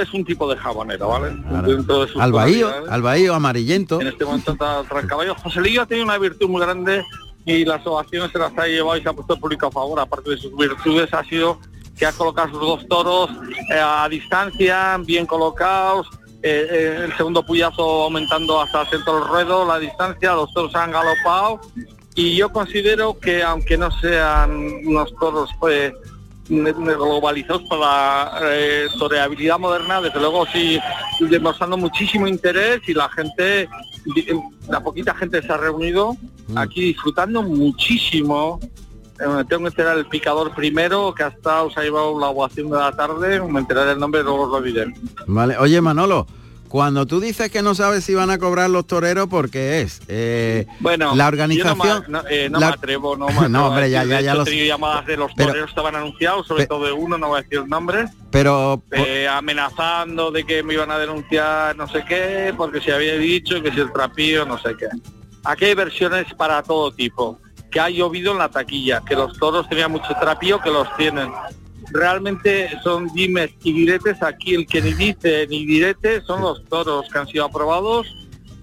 Speaker 19: es un tipo de jabonero, ¿vale? Dentro de sus
Speaker 7: al bahío,
Speaker 19: cualidades.
Speaker 7: al bahío amarillento.
Speaker 19: En este momento está tras caballo. José Lillo ha tenido una virtud muy grande y las ovaciones se las ha llevado y se ha puesto el público a favor. Aparte de sus virtudes ha sido que ha colocado sus dos toros eh, a distancia, bien colocados. eh, eh, el segundo puyazo aumentando hasta el centro del ruedo, la distancia, los toros han galopado y yo considero que aunque no sean unos toros pues, globalizados por la eh, toreabilidad moderna, desde luego sí demostrando muchísimo interés y la gente, la poquita gente se ha reunido aquí disfrutando muchísimo. Eh, tengo que enterar el picador primero, que ha estado, se ha llevado la ovación de la tarde, me enteraré el nombre, luego os lo diré.
Speaker 7: Vale, oye Manolo, cuando tú dices que no sabes si van a cobrar los toreros, ¿por qué es? Eh,
Speaker 19: Bueno,
Speaker 7: la
Speaker 19: yo
Speaker 7: organización...
Speaker 19: no, eh, no
Speaker 7: la-
Speaker 19: me atrevo, no me (laughs) atrevo.
Speaker 7: No, hombre, ya- ya- ya
Speaker 19: hecho,
Speaker 7: lo
Speaker 19: he tenido
Speaker 7: sé.
Speaker 19: llamadas de los
Speaker 7: Pero-
Speaker 19: toreros estaban anunciados, sobre todo de uno, no voy a decir el nombre,
Speaker 7: Pero...
Speaker 19: eh, amenazando de que me iban a denunciar no sé qué, porque se había dicho que si el trapillo, no sé qué. Aquí hay versiones para todo tipo, que ha llovido en la taquilla, que los toros tenían mucho trapillo, que los tienen. Realmente son dimes y diretes, aquí el que ni dice ni direte son los toros que han sido aprobados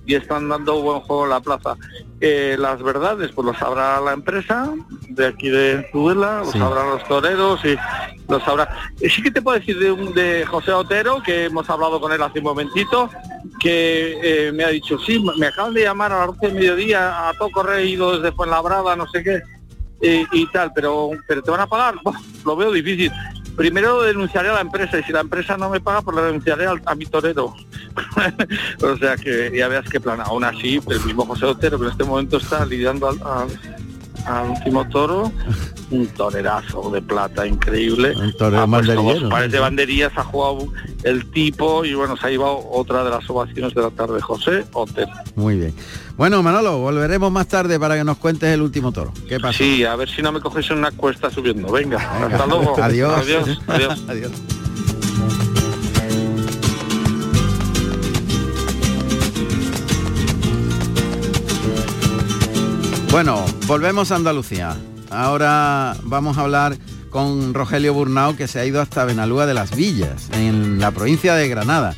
Speaker 19: y están dando buen juego en la plaza. Eh, las verdades, pues lo sabrá la empresa de aquí de Tudela, lo
Speaker 7: Sí.
Speaker 19: sabrán los toreros y lo sabrá. Eh, Sí que te puedo decir de, un- de José Otero, que hemos hablado con él hace un momentito, que eh, me ha dicho, sí, me acaban de llamar a las 11 del mediodía, a todo correído desde Fuenlabrada, no sé qué, y tal, pero, pero ¿te van a pagar? Lo veo difícil. Primero denunciaré a la empresa y si la empresa no me paga, pues la denunciaré a, mi torero. (laughs) o sea que ya veas qué plan. Aún así, el mismo José Otero que en este momento está lidiando al- al último toro, un torerazo de plata increíble.
Speaker 7: Un torero banderillero,
Speaker 19: pares
Speaker 7: ¿no?
Speaker 19: de banderillas, ha jugado el tipo y bueno, se ha llevado otra de las ovaciones de la tarde, José Otero.
Speaker 7: Muy bien. Bueno, Manolo, volveremos más tarde para que nos cuentes el último toro. ¿Qué pasa?
Speaker 19: Sí, a ver si no me coges en una cuesta subiendo. Venga, hasta luego. (laughs)
Speaker 7: Adiós.
Speaker 19: Adiós. adiós. (laughs)
Speaker 7: Adiós. Bueno, volvemos a Andalucía. Ahora vamos a hablar con Rogelio Burnao, que se ha ido hasta Benalúa de las Villas, en la provincia de Granada.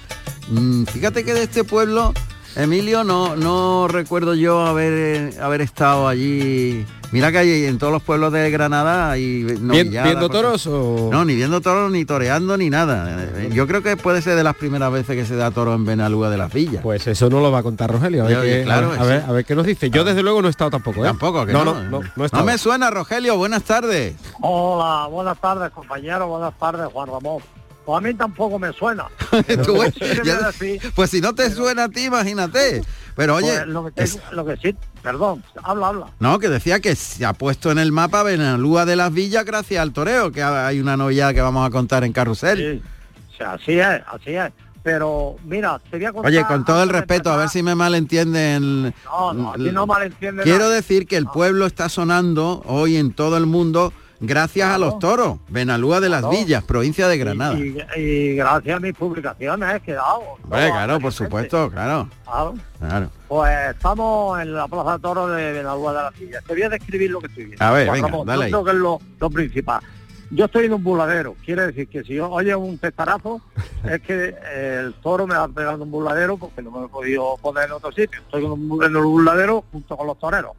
Speaker 7: Mm, Fíjate que de este pueblo, Emilio, no, no recuerdo yo haber, haber estado allí. Mira que hay en todos los pueblos de Granada hay
Speaker 8: ¿Viendo toros o...?
Speaker 7: No, ni viendo toros, ni toreando, ni nada. Eh, Yo creo que puede ser de las primeras veces que se da toro en Benalúa de las Villas.
Speaker 8: Pues eso no lo va a contar Rogelio. A ver,
Speaker 7: Yo-
Speaker 8: qué,
Speaker 7: claro,
Speaker 8: a, ver,
Speaker 7: sí.
Speaker 8: a ver, a ver qué nos dice. Yo desde luego no he estado tampoco, ¿eh?
Speaker 7: Tampoco, que
Speaker 8: no,
Speaker 7: no.
Speaker 8: no, no, no he
Speaker 7: No
Speaker 8: estado.
Speaker 7: me suena, Rogelio. Buenas tardes.
Speaker 20: Hola, buenas tardes, compañero, buenas tardes, Juan Ramón. Pues a mí tampoco me suena. (laughs)
Speaker 7: Tú ya- pues si no te suena a ti, imagínate. Pero oye,
Speaker 20: pues, lo, que
Speaker 7: es-
Speaker 20: tengo- lo que sí, perdón, habla, habla.
Speaker 7: no, que decía que se ha puesto en el mapa Benalúa de las Villas gracias al toreo, que hay una novilla que vamos a contar en Carrusel.
Speaker 20: O sea, así es, así es. Pero mira, te voy a contar...
Speaker 7: Oye, con todo el respeto, a ver si me malentienden.
Speaker 20: No, no, aquí no malentiende
Speaker 7: Quiero
Speaker 20: nada.
Speaker 7: decir que el pueblo está sonando hoy en todo el mundo gracias a los toros. Benalúa de las
Speaker 20: Claro.
Speaker 7: Villas, provincia de Granada.
Speaker 20: Y, y gracias a mis publicaciones he quedado.
Speaker 7: Hombre, claro, por supuesto, claro.
Speaker 20: Claro.
Speaker 7: Claro.
Speaker 20: Pues estamos en la Plaza de Toros de Benalúa de la Silla. Te voy a describir lo que estoy viendo.
Speaker 7: A ver, venga,
Speaker 20: Ramón,
Speaker 7: dale
Speaker 20: yo
Speaker 7: ahí.
Speaker 20: que es lo, lo principal. Yo estoy en un buladero, quiere decir que si yo oye un testarazo, (laughs) es que eh, el toro me va pegando un buladero porque no me he podido poner en otro sitio. Estoy en, un, en el buladero junto con los toreros.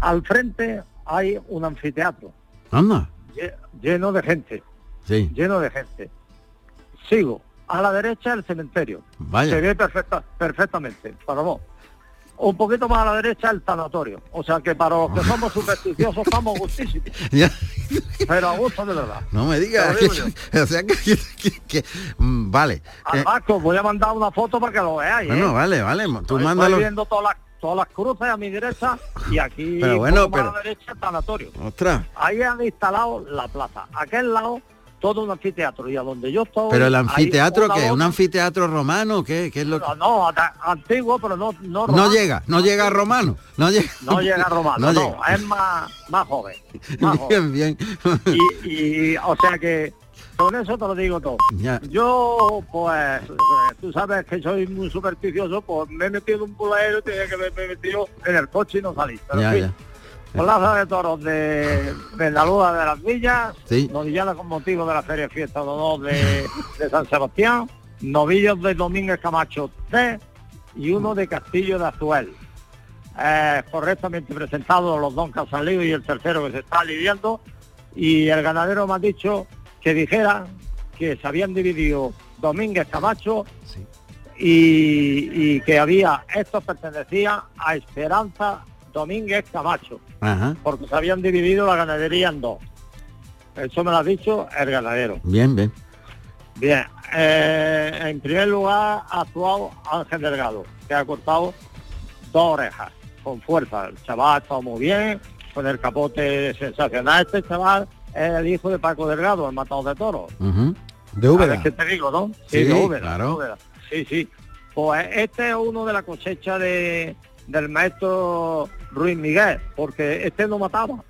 Speaker 20: Al frente hay un anfiteatro
Speaker 7: Anda.
Speaker 20: lle- lleno de gente,
Speaker 7: Sí.
Speaker 20: lleno de gente. Sigo. A la derecha el cementerio.
Speaker 7: Vaya.
Speaker 20: Se ve perfecta, perfectamente, para vos. Un poquito más a la derecha el tanatorio. O sea que para los que (laughs) somos supersticiosos estamos gustísimos. (laughs)
Speaker 7: Ya,
Speaker 20: Pero a gusto de verdad.
Speaker 7: no me digas. Que- (laughs) o sea que, que- que- mm, vale.
Speaker 20: Al
Speaker 7: Eh,
Speaker 20: Vasco voy a mandar una foto para que lo veáis.
Speaker 7: bueno,
Speaker 20: ¿eh?
Speaker 7: vale, vale. Tú
Speaker 20: Estoy
Speaker 7: mándalo.
Speaker 20: viendo todas las, todas las cruces a mi derecha y aquí (laughs)
Speaker 7: Pero bueno, pero-
Speaker 20: a la derecha tanatorio.
Speaker 7: Ostras.
Speaker 20: Ahí han instalado la plaza. Aquel lado todo un anfiteatro y a donde yo estoy
Speaker 7: Pero el anfiteatro, ¿qué? ¿Un anfiteatro romano? ¿Qué, qué es lo que...?
Speaker 20: no, no, antiguo pero no no,
Speaker 7: No
Speaker 20: romano.
Speaker 7: llega, no llega a romano. No llega, (laughs)
Speaker 20: no llega a romano (laughs)
Speaker 7: No
Speaker 20: no,
Speaker 7: llega.
Speaker 20: es más más joven más joven.
Speaker 7: Bien, bien.
Speaker 20: y, y, o sea que con eso te lo digo todo
Speaker 7: Ya.
Speaker 20: yo pues tú sabes que soy muy supersticioso pues me he metido un buladero y tenía que haberme metido en el coche y no salí pero
Speaker 7: Ya.
Speaker 20: Plaza de Toros de, Luna de las Villas,
Speaker 7: Sí.
Speaker 20: novillada con motivo de la Feria Fiesta de Honor de, de San Sebastián, novillos de Domínguez Camacho 3 y uno de Castillo de Azuel. Eh, correctamente presentados los dos que han salido y el tercero que se está lidiando. Y el ganadero me ha dicho que dijera que se habían dividido Domínguez Camacho y, y que había, esto pertenecía a Esperanza Domínguez Camacho
Speaker 7: Ajá.
Speaker 20: porque se habían dividido la ganadería en dos. Eso me lo ha dicho el ganadero.
Speaker 7: Bien, bien.
Speaker 20: Bien, eh, en primer lugar ha actuado Ángel Delgado, que ha cortado dos orejas, con fuerza. El chaval ha estado muy bien, con el capote sensacional. Este chaval el hijo de Paco Delgado, el matador de toros.
Speaker 7: Ujú.
Speaker 8: De
Speaker 20: ¿Sabes qué te digo, no?
Speaker 7: Sí,
Speaker 20: de Úbeda,
Speaker 7: claro.
Speaker 20: Úbeda. Sí, sí. Pues este es uno de la cosecha de, del maestro Ruiz Miguel, porque este no mataba.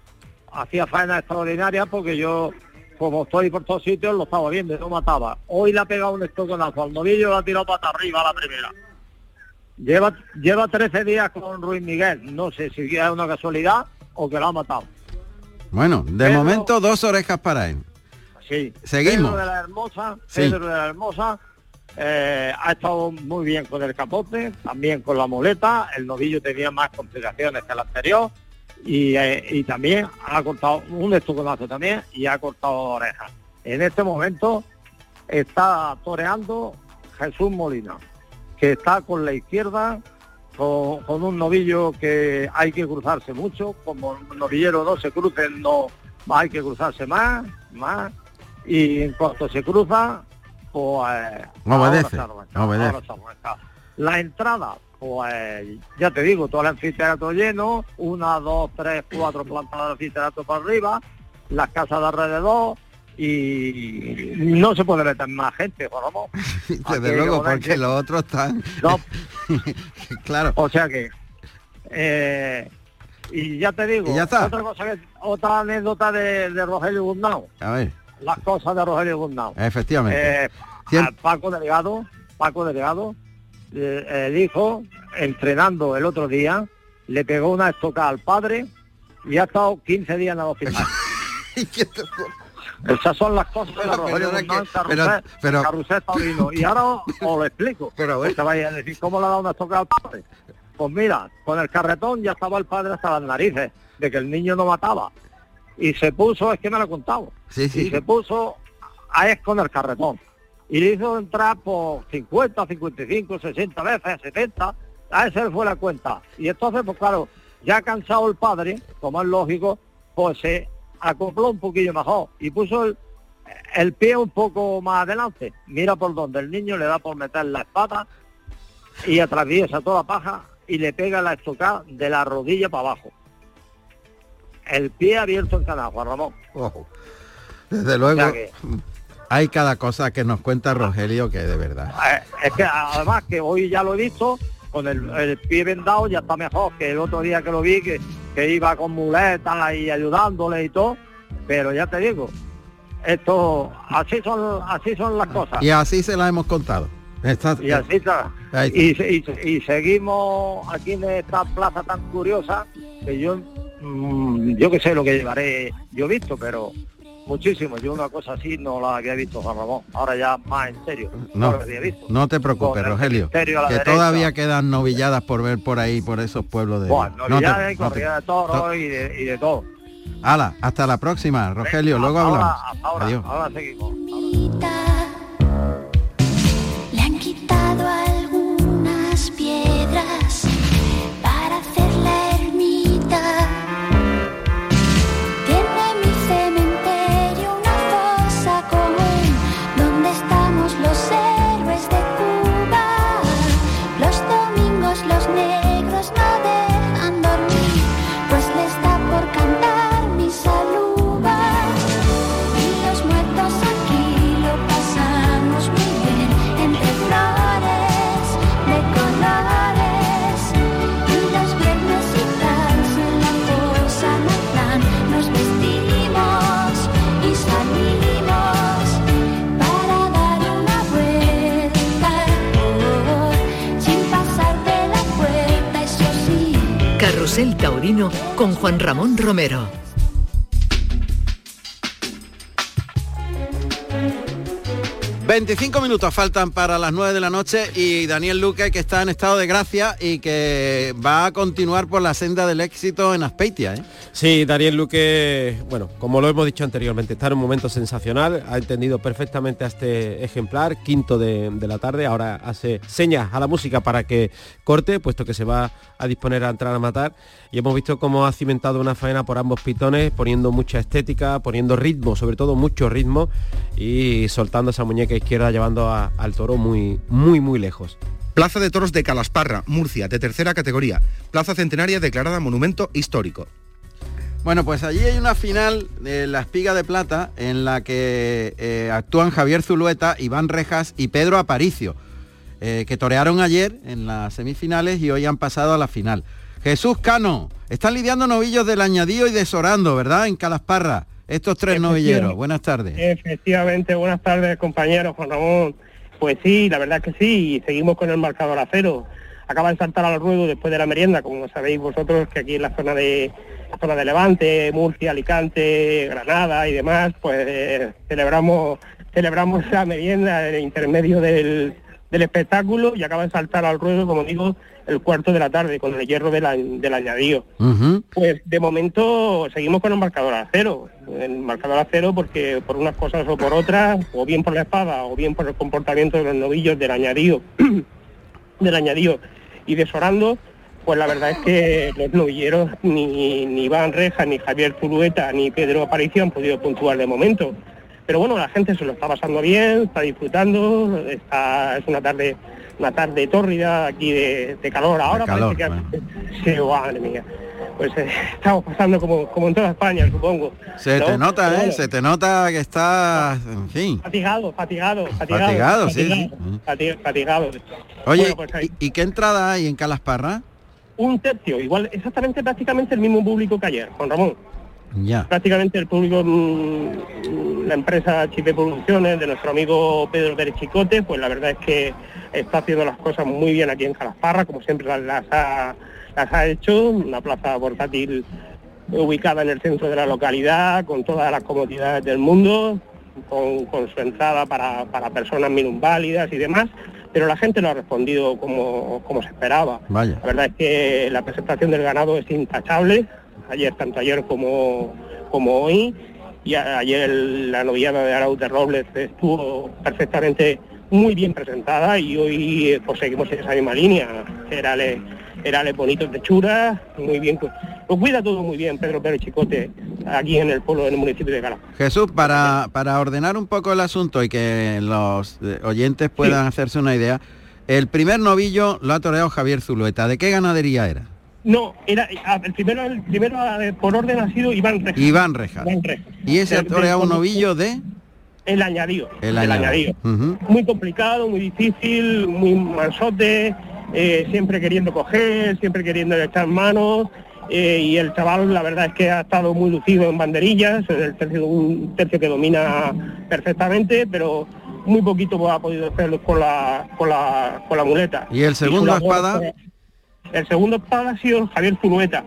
Speaker 20: Hacía faena extraordinaria porque yo, como estoy por todos sitios, lo estaba viendo no mataba. Hoy le ha pegado un estoconazo al novillo y lo ha tirado para arriba a la primera. Lleva, lleva 13 días con Ruiz Miguel. No sé si es una casualidad o que lo ha matado.
Speaker 7: Bueno, de
Speaker 20: Pero-
Speaker 7: momento dos orejas para él.
Speaker 20: Sí.
Speaker 7: Seguimos.
Speaker 20: Pedro de la Hermosa,
Speaker 7: Sí.
Speaker 20: Pedro de la Hermosa eh, ha estado muy bien con el capote, también con la muleta. El novillo tenía más complicaciones que el anterior y, eh, y también ha cortado un estoconazo también y ha cortado orejas. En este momento está toreando Jesús Molina, que está con la izquierda con, con un novillo que hay que cruzarse mucho, como novillero no se crucen, no hay que cruzarse más, más, y en cuanto se cruza, pues
Speaker 7: Obedece,
Speaker 20: se arranca,
Speaker 7: obedece.
Speaker 20: arranca. La entrada, pues ya te digo, todo el anfiteatro lleno, una, dos, tres, cuatro plantas del anfiteatro para arriba, las casas de alrededor, y no se puede meter más gente, por favor. (laughs)
Speaker 7: Desde luego, porque los otros están...
Speaker 20: No. (laughs)
Speaker 7: claro.
Speaker 20: O sea que, eh, y ya te digo,
Speaker 7: ya está.
Speaker 20: otra cosa que, otra anécdota de, de Rogelio Gurnao,
Speaker 7: A ver,
Speaker 20: las cosas de Rogelio Gurnao.
Speaker 7: efectivamente.
Speaker 20: Eh, Paco Delegado, Paco Delegado, eh, el hijo, entrenando el otro día, le pegó una estocada al padre y ha estado 15 días en (laughs) el hospital. Esas son las cosas de
Speaker 7: Pero,
Speaker 20: Rogelio
Speaker 7: que-
Speaker 20: Carrusel,
Speaker 7: pero- pero-
Speaker 20: Carrusel Taurino. Y ahora os, lo explico.
Speaker 7: Pero,
Speaker 20: a decir, ¿cómo le ha dado una estocada al padre? Pues mira, con el carretón ya estaba el padre hasta las narices, de que el niño no mataba. Y se puso, es que me lo he contado,
Speaker 7: Sí,
Speaker 20: y se puso a es con el carretón. Y le hizo entrar por 50, 55, 60 veces, 70. A ese fue la cuenta. Y entonces, pues claro, ya cansado el padre, como es lógico, pues se acopló un poquillo mejor y puso el, el pie un poco más adelante. Mira por donde el niño le da por meter la espada y atraviesa toda la paja y le pega la estocada de la rodilla para abajo. El pie abierto en canal, Juan Ramón.
Speaker 7: Desde luego,
Speaker 20: O sea que-
Speaker 7: hay cada cosa que nos cuenta Rogelio que de verdad.
Speaker 20: Eh, es que además que hoy ya lo he visto, con el, el pie vendado ya está mejor que el otro día que lo vi, que, que iba con muletas y ayudándole y todo, pero ya te digo, esto, así son, así son las cosas.
Speaker 7: Y así se la hemos contado. Está-
Speaker 20: Y así está. Y, se- y se- y seguimos aquí en esta plaza tan curiosa que yo, mm, yo que sé lo que llevaré, yo he visto, pero muchísimo. Yo una cosa así no la había visto, Juan Ramón. Ahora ya más en serio.
Speaker 7: No,
Speaker 20: lo había visto.
Speaker 7: no te preocupes,
Speaker 20: Con el
Speaker 7: Rogelio, que
Speaker 20: derecha.
Speaker 7: todavía quedan novilladas por ver por ahí, por esos pueblos de...
Speaker 20: Bueno,
Speaker 7: No te-
Speaker 20: novedades,
Speaker 7: no te-
Speaker 20: corrida de toros y de, y de todo.
Speaker 7: Hala, hasta la próxima, Rogelio, luego hablamos.
Speaker 20: Ahora, hasta ahora,
Speaker 7: Adiós.
Speaker 20: ahora seguimos.
Speaker 21: Le han quitado algunas
Speaker 6: Carrusel Taurino con Juan Ramón Romero.
Speaker 7: 25 minutos faltan para las 9 de la noche y Daniel Luque que está en estado de gracia y que va a continuar por la senda del éxito en Aspeitia. ¿eh?
Speaker 8: Sí, Daniel Luque, bueno, como lo hemos dicho anteriormente, está en un momento sensacional, ha entendido perfectamente a este ejemplar, quinto de, la tarde, ahora hace señas a la música para que corte, puesto que se va a disponer a entrar a matar, y hemos visto cómo ha cimentado una faena por ambos pitones, poniendo mucha estética, poniendo ritmo, sobre todo mucho ritmo, y soltando esa muñeca izquierda, llevando al toro muy, muy, muy lejos.
Speaker 10: Plaza de Toros de Calasparra, Murcia, de tercera categoría. Plaza Centenaria declarada Monumento Histórico.
Speaker 7: Bueno, pues allí hay una final de la Espiga de Plata en la que eh, actúan Javier Zulueta, Iván Rejas y Pedro Aparicio, eh, que torearon ayer en las semifinales y hoy han pasado a la final. Jesús Cano, están lidiando novillos del Añadío y de Sorando, ¿verdad? En Calasparra, estos tres novilleros. Buenas tardes.
Speaker 22: Efectivamente, buenas tardes compañeros, Juan Ramón. Pues sí, la verdad que sí, y seguimos con el marcador a cero. Acaba de saltar al ruedo después de la merienda, como sabéis vosotros, que aquí en la zona de la zona de Levante, Murcia, Alicante, Granada y demás, pues eh, celebramos celebramos la merienda en el intermedio del, del espectáculo y acaba de saltar al ruedo, como digo, el cuarto de la tarde con el hierro del, del añadido. Pues de momento seguimos con el marcador a cero. El marcador a cero porque por unas cosas o por otras, o bien por la espada, o bien por el comportamiento de los novillos del añadido, (clears throat) del añadido y de Sorando, pues la verdad es que los novilleros ni, ni Iván Reja, ni Javier Zulueta, ni Pedro Aparicio han podido puntuar de momento. Pero bueno, la gente se lo está pasando bien, está disfrutando, está, es una tarde una tarde tórrida aquí de, de calor. Ahora
Speaker 7: calor,
Speaker 22: parece que madre mía. Pues eh, estamos pasando como, como en toda España, supongo.
Speaker 7: Se
Speaker 22: ¿no?
Speaker 7: te nota, ¿eh? Se te nota que estás, en fin.
Speaker 22: Fatigado, fatigado, fatigado.
Speaker 7: Fatigado, sí, sí.
Speaker 22: fati- fatigado.
Speaker 7: Oye,
Speaker 22: Bueno, pues
Speaker 7: ¿y, y qué entrada hay en Calasparra?
Speaker 22: un tercio, igual exactamente prácticamente el mismo público que ayer, Juan Ramón.
Speaker 7: Ya.
Speaker 22: prácticamente el público, mm, la empresa Chipe Producciones de nuestro amigo Pedro Pérez Chicote, pues la verdad es que está haciendo las cosas muy bien aquí en Calasparra, como siempre las, las ha, las ha hecho, una plaza portátil ubicada en el centro de la localidad, con todas las comodidades del mundo, con, con su entrada para, para personas minusválidas y demás, pero la gente lo ha respondido como, como se esperaba.
Speaker 7: Vaya.
Speaker 22: La verdad es que la presentación del ganado es intachable, ayer, tanto ayer como, como hoy, y a- ayer la novillada de Arauz de Robles estuvo perfectamente muy bien presentada y hoy eh, pues seguimos en esa misma línea. Erale, erale bonitos de chura, muy bien, cu- lo cuida todo muy bien Pedro Pérez Chicote aquí en el pueblo, en el municipio de Gala.
Speaker 7: Jesús, para, para ordenar un poco el asunto y que los eh, oyentes puedan hacerse una idea, el primer novillo lo ha toreado Javier Zulueta. ¿De qué ganadería era?
Speaker 22: No, era el primero, el primero por orden ha sido Iván Rejas.
Speaker 7: Iván Rejas.
Speaker 22: Iván Rejas.
Speaker 7: Y ese
Speaker 22: Del-
Speaker 7: toreado un novillo de...
Speaker 22: El añadido.
Speaker 7: El añadido.
Speaker 22: Muy complicado, muy difícil, muy mansote, eh, siempre queriendo coger, siempre queriendo echar manos. eh, y el chaval la verdad es que ha estado muy lucido en banderillas, el tercio, un tercio que domina perfectamente, pero muy poquito ha podido hacerlo con la, con la, con la muleta.
Speaker 7: ¿Y el segundo espada?
Speaker 22: El segundo espada ha sido Javier Zulueta,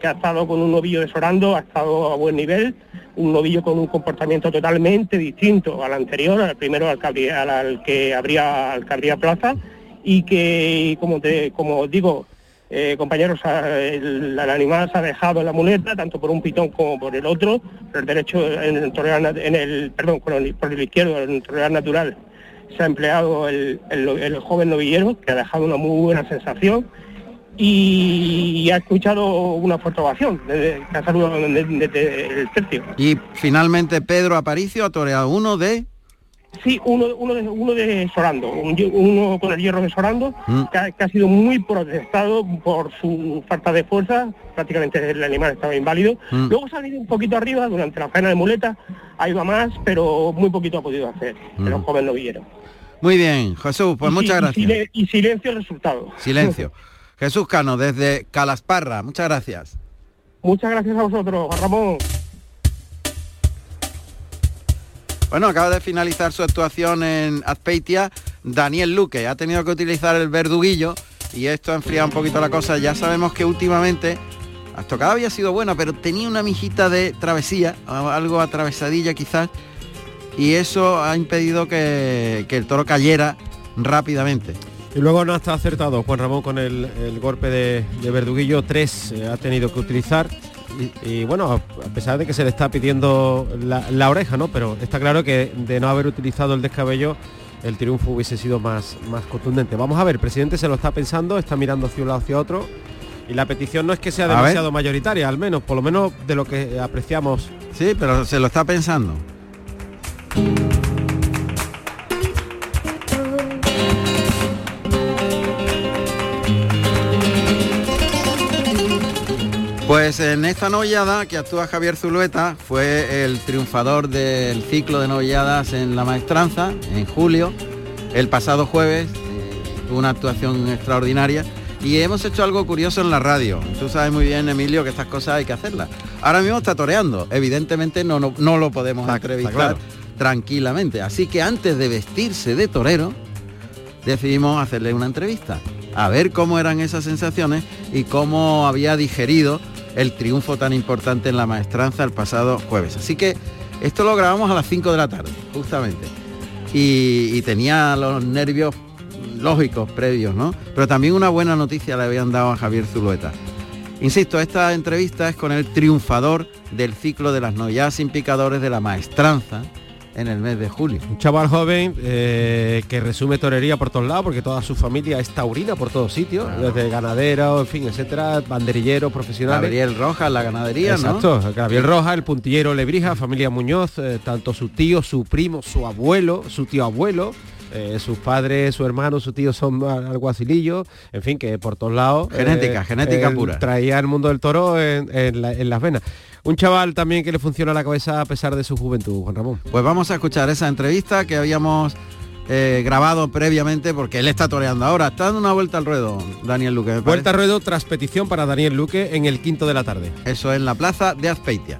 Speaker 22: que ha estado con un novillo de Sorando, ha estado a buen nivel, un novillo con un comportamiento totalmente distinto al anterior, al primero al que habría, al, que habría, plaza, y que, como te, como digo, eh, compañeros, el, animal se ha dejado en la muleta, tanto por un pitón como por el otro, por el derecho en el torear nat- en el, perdón, por el izquierdo, en el torear natural, se ha empleado el- el joven novillero, que ha dejado una muy buena sensación, y ha escuchado una fuerte ovación desde, ha desde, desde el tercio.
Speaker 7: Y finalmente Pedro Aparicio ha toreado uno de...
Speaker 22: Sí, uno, uno, de, uno de Sorando, uno con el hierro de Sorando,
Speaker 7: Mm.
Speaker 22: que, ha, que ha sido muy protestado por su falta de fuerza, prácticamente el animal estaba inválido.
Speaker 7: Mm.
Speaker 22: Luego ha salido un poquito arriba durante la faena de muleta, ahí va más, pero muy poquito ha podido hacer el
Speaker 7: Mm.
Speaker 22: joven novillero.
Speaker 7: Muy bien, Jesús, pues
Speaker 22: Y
Speaker 7: muchas gracias.
Speaker 22: Y, silencio el resultado.
Speaker 7: Silencio. (laughs) Jesús Cano, desde Calasparra, muchas gracias.
Speaker 22: Muchas gracias a vosotros, Ramón.
Speaker 7: Bueno, acaba de finalizar su actuación en Azpeitia Daniel Luque. Ha tenido que utilizar el verduguillo y esto ha enfriado un poquito la cosa. Ya sabemos que últimamente la estocada había sido buena, pero tenía una mijita de travesía, algo atravesadilla quizás, y eso ha impedido que, que el toro cayera rápidamente.
Speaker 8: Y luego no está acertado Juan Ramón con el, el golpe de, de Verduguillo, tres eh, ha tenido que utilizar. Y, y bueno, a a pesar de que se le está pidiendo la, la oreja, ¿no? Pero está claro que de no haber utilizado el descabello, el triunfo hubiese sido más, más contundente. Vamos a ver, el presidente se lo está pensando, está mirando hacia un lado hacia otro. Y la petición no es que sea demasiado mayoritaria, al menos, por lo menos de lo que apreciamos.
Speaker 7: Sí, pero se lo está pensando. Pues en esta novillada que actúa Javier Zulueta fue el triunfador del ciclo de novilladas en La Maestranza en julio. El pasado jueves eh, tuvo una actuación extraordinaria y hemos hecho algo curioso en la radio. Tú sabes muy bien, Emilio, que estas cosas hay que hacerlas. Ahora mismo está toreando. Evidentemente no, no, no lo podemos entrevistar
Speaker 8: claro.
Speaker 7: tranquilamente. Así que antes de vestirse de torero, decidimos hacerle una entrevista. A ver cómo eran esas sensaciones y cómo había digerido el triunfo tan importante en la maestranza el pasado jueves. Así que esto lo grabamos a las 5 de la tarde, justamente. Y, tenía los nervios lógicos previos, ¿no? Pero también una buena noticia le habían dado a Javier Zulueta. Insisto, esta entrevista es con el triunfador del ciclo de las novilladas sin picadores de la maestranza en el mes de julio.
Speaker 8: Un chaval joven eh, que resume torería por todos lados, porque toda su familia es taurina por todos sitios, desde ganadero, en fin, etcétera, banderilleros, profesionales.
Speaker 7: Gabriel Rojas, la ganadería, ¿no?
Speaker 8: Exacto, Gabriel Rojas, el puntillero Lebrija, familia Muñoz, eh, tanto su tío, su primo, su abuelo, su tío abuelo, eh, sus padres, su hermano, su tío son alguacilillos, en fin, que por todos lados.
Speaker 7: Genética, genética pura.
Speaker 8: Traía el mundo del toro en, en la- en las venas. Un chaval también que le funciona la cabeza a pesar de su juventud, Juan Ramón.
Speaker 7: Pues vamos a escuchar esa entrevista que habíamos eh, grabado previamente porque él está toreando ahora. Está dando una vuelta al ruedo, Daniel Luque. me
Speaker 8: Vuelta a ruedo tras petición para Daniel Luque en el quinto de la tarde.
Speaker 7: Eso es en la plaza de Azpeitia.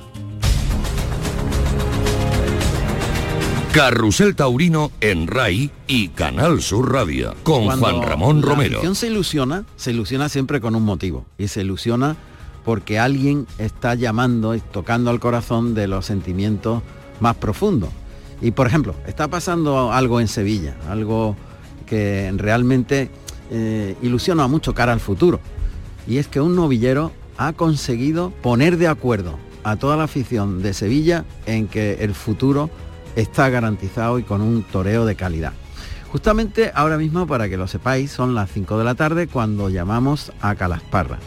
Speaker 5: Carrusel Taurino en RAI y Canal Sur Radio con
Speaker 7: Cuando
Speaker 5: Juan Ramón
Speaker 7: la
Speaker 5: Romero.
Speaker 7: afición se ilusiona, se ilusiona siempre con un motivo. Y se ilusiona porque alguien está llamando y tocando al corazón de los sentimientos más profundos. Y por ejemplo, está pasando algo en Sevilla, algo que realmente eh, ilusiona mucho cara al futuro. Y es que un novillero ha conseguido poner de acuerdo a toda la afición de Sevilla en que el futuro está garantizado y con un toreo de calidad. Justamente ahora mismo, para que lo sepáis, son las 5 de la tarde cuando llamamos a Calasparra.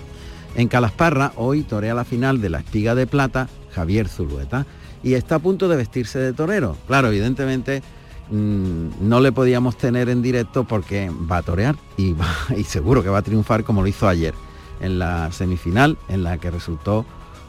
Speaker 7: En Calasparra hoy torea la final de la espiga de plata Javier Zulueta y está a punto de vestirse de torero. Claro, evidentemente mm, no le podíamos tener en directo porque va a torear y, (laughs) y seguro que va a triunfar como lo hizo ayer en la semifinal en la que resultó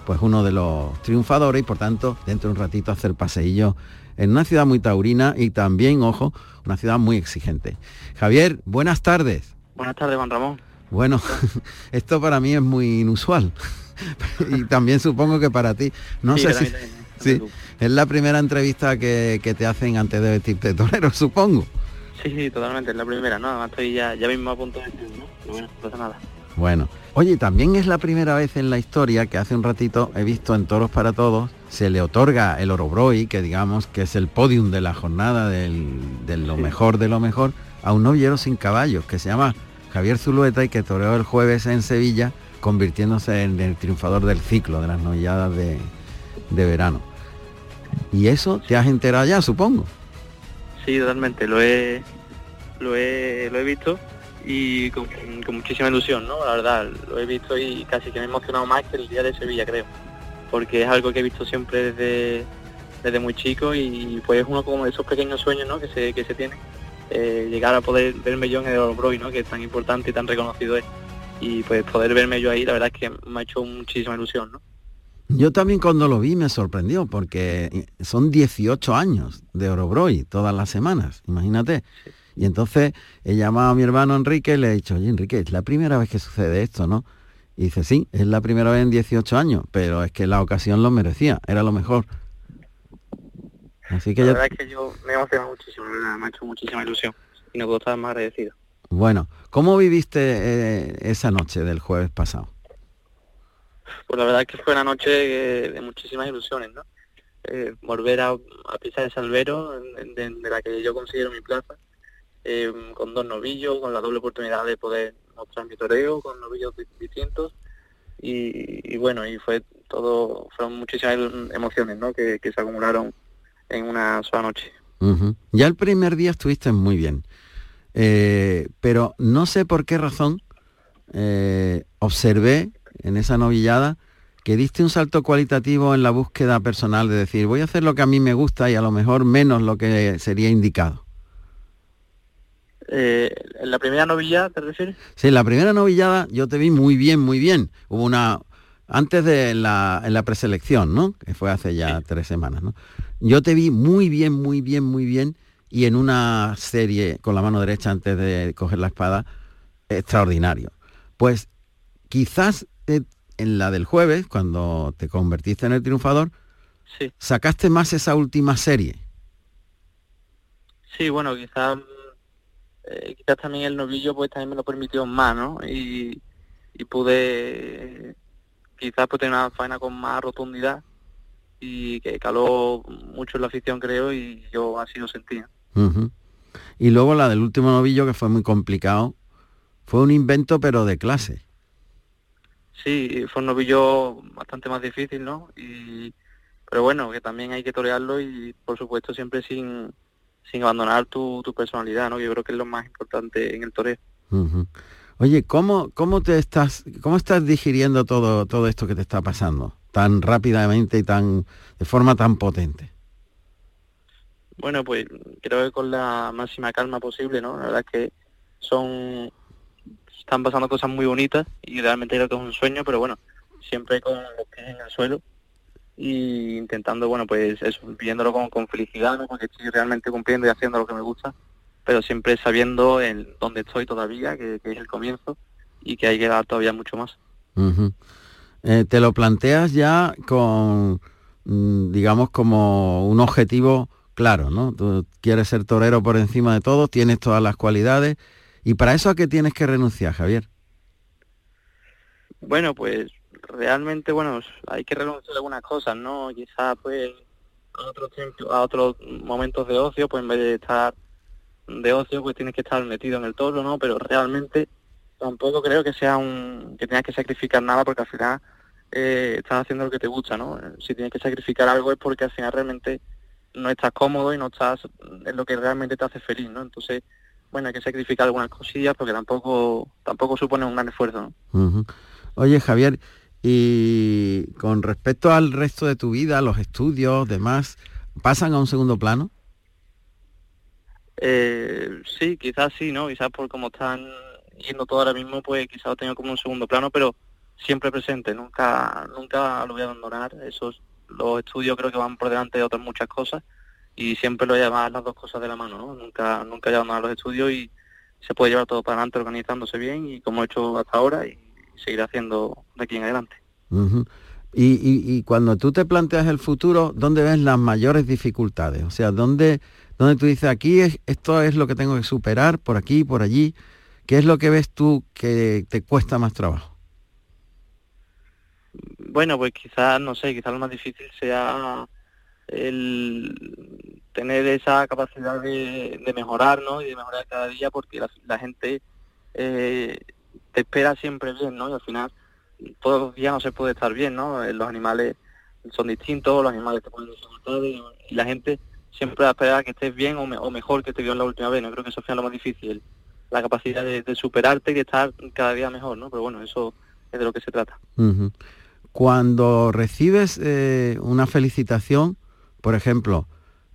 Speaker 7: pues uno de los triunfadores y por tanto dentro de un ratito hacer paseillo en una ciudad muy taurina y también, ojo, una ciudad muy exigente. Javier, buenas tardes.
Speaker 23: Buenas tardes, Juan Ramón.
Speaker 7: Bueno, (laughs) esto para mí es muy inusual (laughs) y también supongo que para ti. No
Speaker 23: Sí,
Speaker 7: sé si
Speaker 23: mí también, (laughs)
Speaker 7: sí, es la primera entrevista que, que te hacen antes de vestirte de torero, supongo.
Speaker 23: Sí, sí, totalmente, es la primera, ¿no? Además estoy ya, ya mismo a punto de decir, ¿no? Pero bueno, no pasa nada.
Speaker 7: Bueno, oye, también es la primera vez en la historia que hace un ratito he visto en Toros para Todos, se le otorga el Orobroi, que digamos que es el podium de la jornada del, de lo mejor de lo mejor, a un novillero sin caballos, que se llama Javier Zulueta y que toreó el jueves en Sevilla, convirtiéndose en el triunfador del ciclo de las novilladas de, de verano. Y eso te has enterado ya, supongo.
Speaker 23: Sí, totalmente, lo he, lo he, lo he visto y con, muchísima ilusión, ¿no? La verdad, lo he visto y casi que me he emocionado más que el día de Sevilla, creo. Porque es algo que he visto siempre desde, desde muy chico y pues es uno como de esos pequeños sueños, ¿no? Que se, que se tienen. Eh, llegar a poder verme yo en el Olbroy, ¿no? Que es tan importante y tan reconocido es. Y pues poder verme yo ahí, la verdad es que me ha hecho muchísima ilusión, ¿no?
Speaker 7: Yo también cuando lo vi me sorprendió porque son 18 años de Orobroi todas las semanas, imagínate. Y entonces he llamado a mi hermano Enrique y le he dicho, oye Enrique, es la primera vez que sucede esto, ¿no? Y dice, sí, es la primera vez en 18 años, pero es que la ocasión lo merecía, era lo mejor. Así que
Speaker 23: la
Speaker 7: ya...
Speaker 23: verdad es que yo me he emocionado muchísimo, me ha hecho muchísima ilusión y no puedo estar más agradecido.
Speaker 7: Bueno, ¿cómo viviste eh, esa noche del jueves pasado?
Speaker 23: Pues la verdad es que fue una noche eh, de muchísimas ilusiones, ¿no? Eh, volver a, a pisar ese albero de, de- de la que yo considero mi plaza, eh, con dos novillos, con la doble oportunidad de poder mostrar mi toreo, con novillos di- distintos, y, y bueno, y fue todo, fueron muchísimas emociones, ¿no? Que, que se acumularon en una sola noche.
Speaker 7: Ya el primer día estuviste muy bien, Eh, pero no sé por qué razón eh, observé en esa novillada que diste un salto cualitativo en la búsqueda personal de decir voy a hacer lo que a mí me gusta y a lo mejor menos lo que sería indicado.
Speaker 23: Eh, ¿En la primera novilla te refieres?
Speaker 7: Sí, la primera novillada yo te vi muy bien, muy bien. Hubo una antes de la, en la preselección, ¿no? Que fue hace ya tres semanas, ¿no? Yo te vi muy bien, muy bien, muy bien y en una serie con la mano derecha antes de coger la espada, extraordinario. Pues quizás eh, en la del jueves, cuando te convertiste en el triunfador,
Speaker 23: Sí.
Speaker 7: sacaste más esa última serie.
Speaker 23: Sí, bueno, quizás eh, quizás también el novillo pues también me lo permitió más, ¿no? Y, y pude quizás pues tener una faena con más rotundidad y que caló mucho en la afición creo y yo así lo sentía.
Speaker 7: Y luego la del último novillo, que fue muy complicado, fue un invento pero de clase.
Speaker 23: Sí, fue un novillo bastante más difícil, ¿no? Y, pero bueno, que también hay que torearlo y por supuesto siempre sin, sin abandonar tu, tu personalidad, ¿no? Yo creo que es lo más importante en el toreo.
Speaker 7: Oye, ¿cómo, cómo te estás, cómo estás digiriendo todo, todo esto que te está pasando tan rápidamente y tan de forma tan potente?
Speaker 23: Bueno, pues creo que con la máxima calma posible, ¿no? La verdad es que son están pasando cosas muy bonitas y realmente creo que es un sueño, pero bueno, siempre con los pies en el suelo y intentando, bueno, pues eso, viviéndolo con, con felicidad, ¿no? Porque estoy realmente cumpliendo y haciendo lo que me gusta, pero siempre sabiendo en dónde estoy todavía, que, que es el comienzo y que hay que dar todavía mucho más.
Speaker 7: Eh, te lo planteas ya con, mm, digamos, como un objetivo claro, ¿no? Tú quieres ser torero por encima de todo, tienes todas las cualidades. ¿Y para eso a qué tienes que renunciar, Javier?
Speaker 23: Bueno, pues realmente, bueno, hay que renunciar a algunas cosas, ¿no? Quizás, pues, a otros a otros momentos de ocio, pues en vez de estar de ocio, pues tienes que estar metido en el toro, ¿no? Pero realmente tampoco creo que sea un que tengas que sacrificar nada porque al final eh, estás haciendo lo que te gusta, ¿no? Si tienes que sacrificar algo es porque al final realmente no estás cómodo y no estás en lo que realmente te hace feliz, ¿no? Entonces, bueno, hay que sacrificar algunas cosillas porque tampoco tampoco supone un gran esfuerzo, ¿no?
Speaker 7: Oye, Javier, y con respecto al resto de tu vida, los estudios, demás, ¿pasan a un segundo plano?
Speaker 23: Eh, sí, quizás sí, ¿no? Quizás por cómo están yendo todo ahora mismo, pues quizás lo tengo como un segundo plano, pero siempre presente, nunca nunca lo voy a abandonar. Esos los estudios creo que van por delante de otras muchas cosas y siempre lo voy a las dos cosas de la mano, ¿no? Nunca nunca voy a abandonar los estudios y se puede llevar todo para adelante organizándose bien y como he hecho hasta ahora y seguir haciendo de aquí en adelante.
Speaker 7: Y, y- y cuando tú te planteas el futuro, ¿dónde ves las mayores dificultades? O sea, ¿dónde, dónde tú dices, aquí es, esto es lo que tengo que superar, por aquí, por allí? ¿Qué es lo que ves tú que te cuesta más trabajo?
Speaker 23: Bueno, pues quizás, no sé, quizás lo más difícil sea el tener esa capacidad de, de mejorar, ¿no? Y de mejorar cada día porque la, gente eh, te espera siempre bien, ¿no? Y al final todos los días no se puede estar bien, ¿no? Eh, Los animales son distintos, los animales te y, y la gente siempre va a esperar que estés bien o, me- o mejor que te vio la última vez, ¿no? Creo que eso es lo más difícil, la capacidad de, superarte y de estar cada día mejor, ¿no? Pero bueno, eso es de lo que se trata.
Speaker 7: Cuando recibes eh, una felicitación, por ejemplo,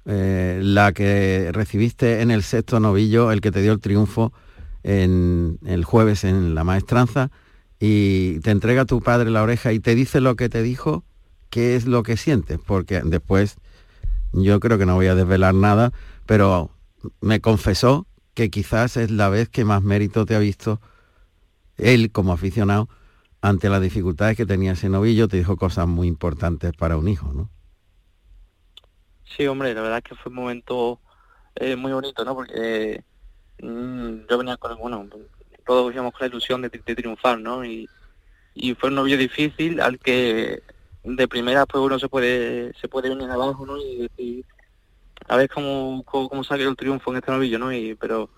Speaker 7: eh, la que recibiste en el sexto novillo, el que te dio el triunfo en el jueves en la maestranza, y te entrega tu padre la oreja y te dice lo que te dijo, ¿qué es lo que sientes? Porque después yo creo que no voy a desvelar nada, pero me confesó que quizás es la vez que más mérito te ha visto él como aficionado ante las dificultades que tenía ese novillo, te dijo cosas muy importantes para un hijo, ¿no?
Speaker 23: Sí, hombre, la verdad es que fue un momento eh, muy bonito, ¿no? Porque mm, yo venía con, bueno, todos íbamos con la ilusión de, triunfar, ¿no? Y, y fue un novillo difícil al que de primera pues uno se puede se puede venir abajo, ¿no? Y decir, a ver cómo, cómo, cómo sale el triunfo en este novillo, ¿no? Y, pero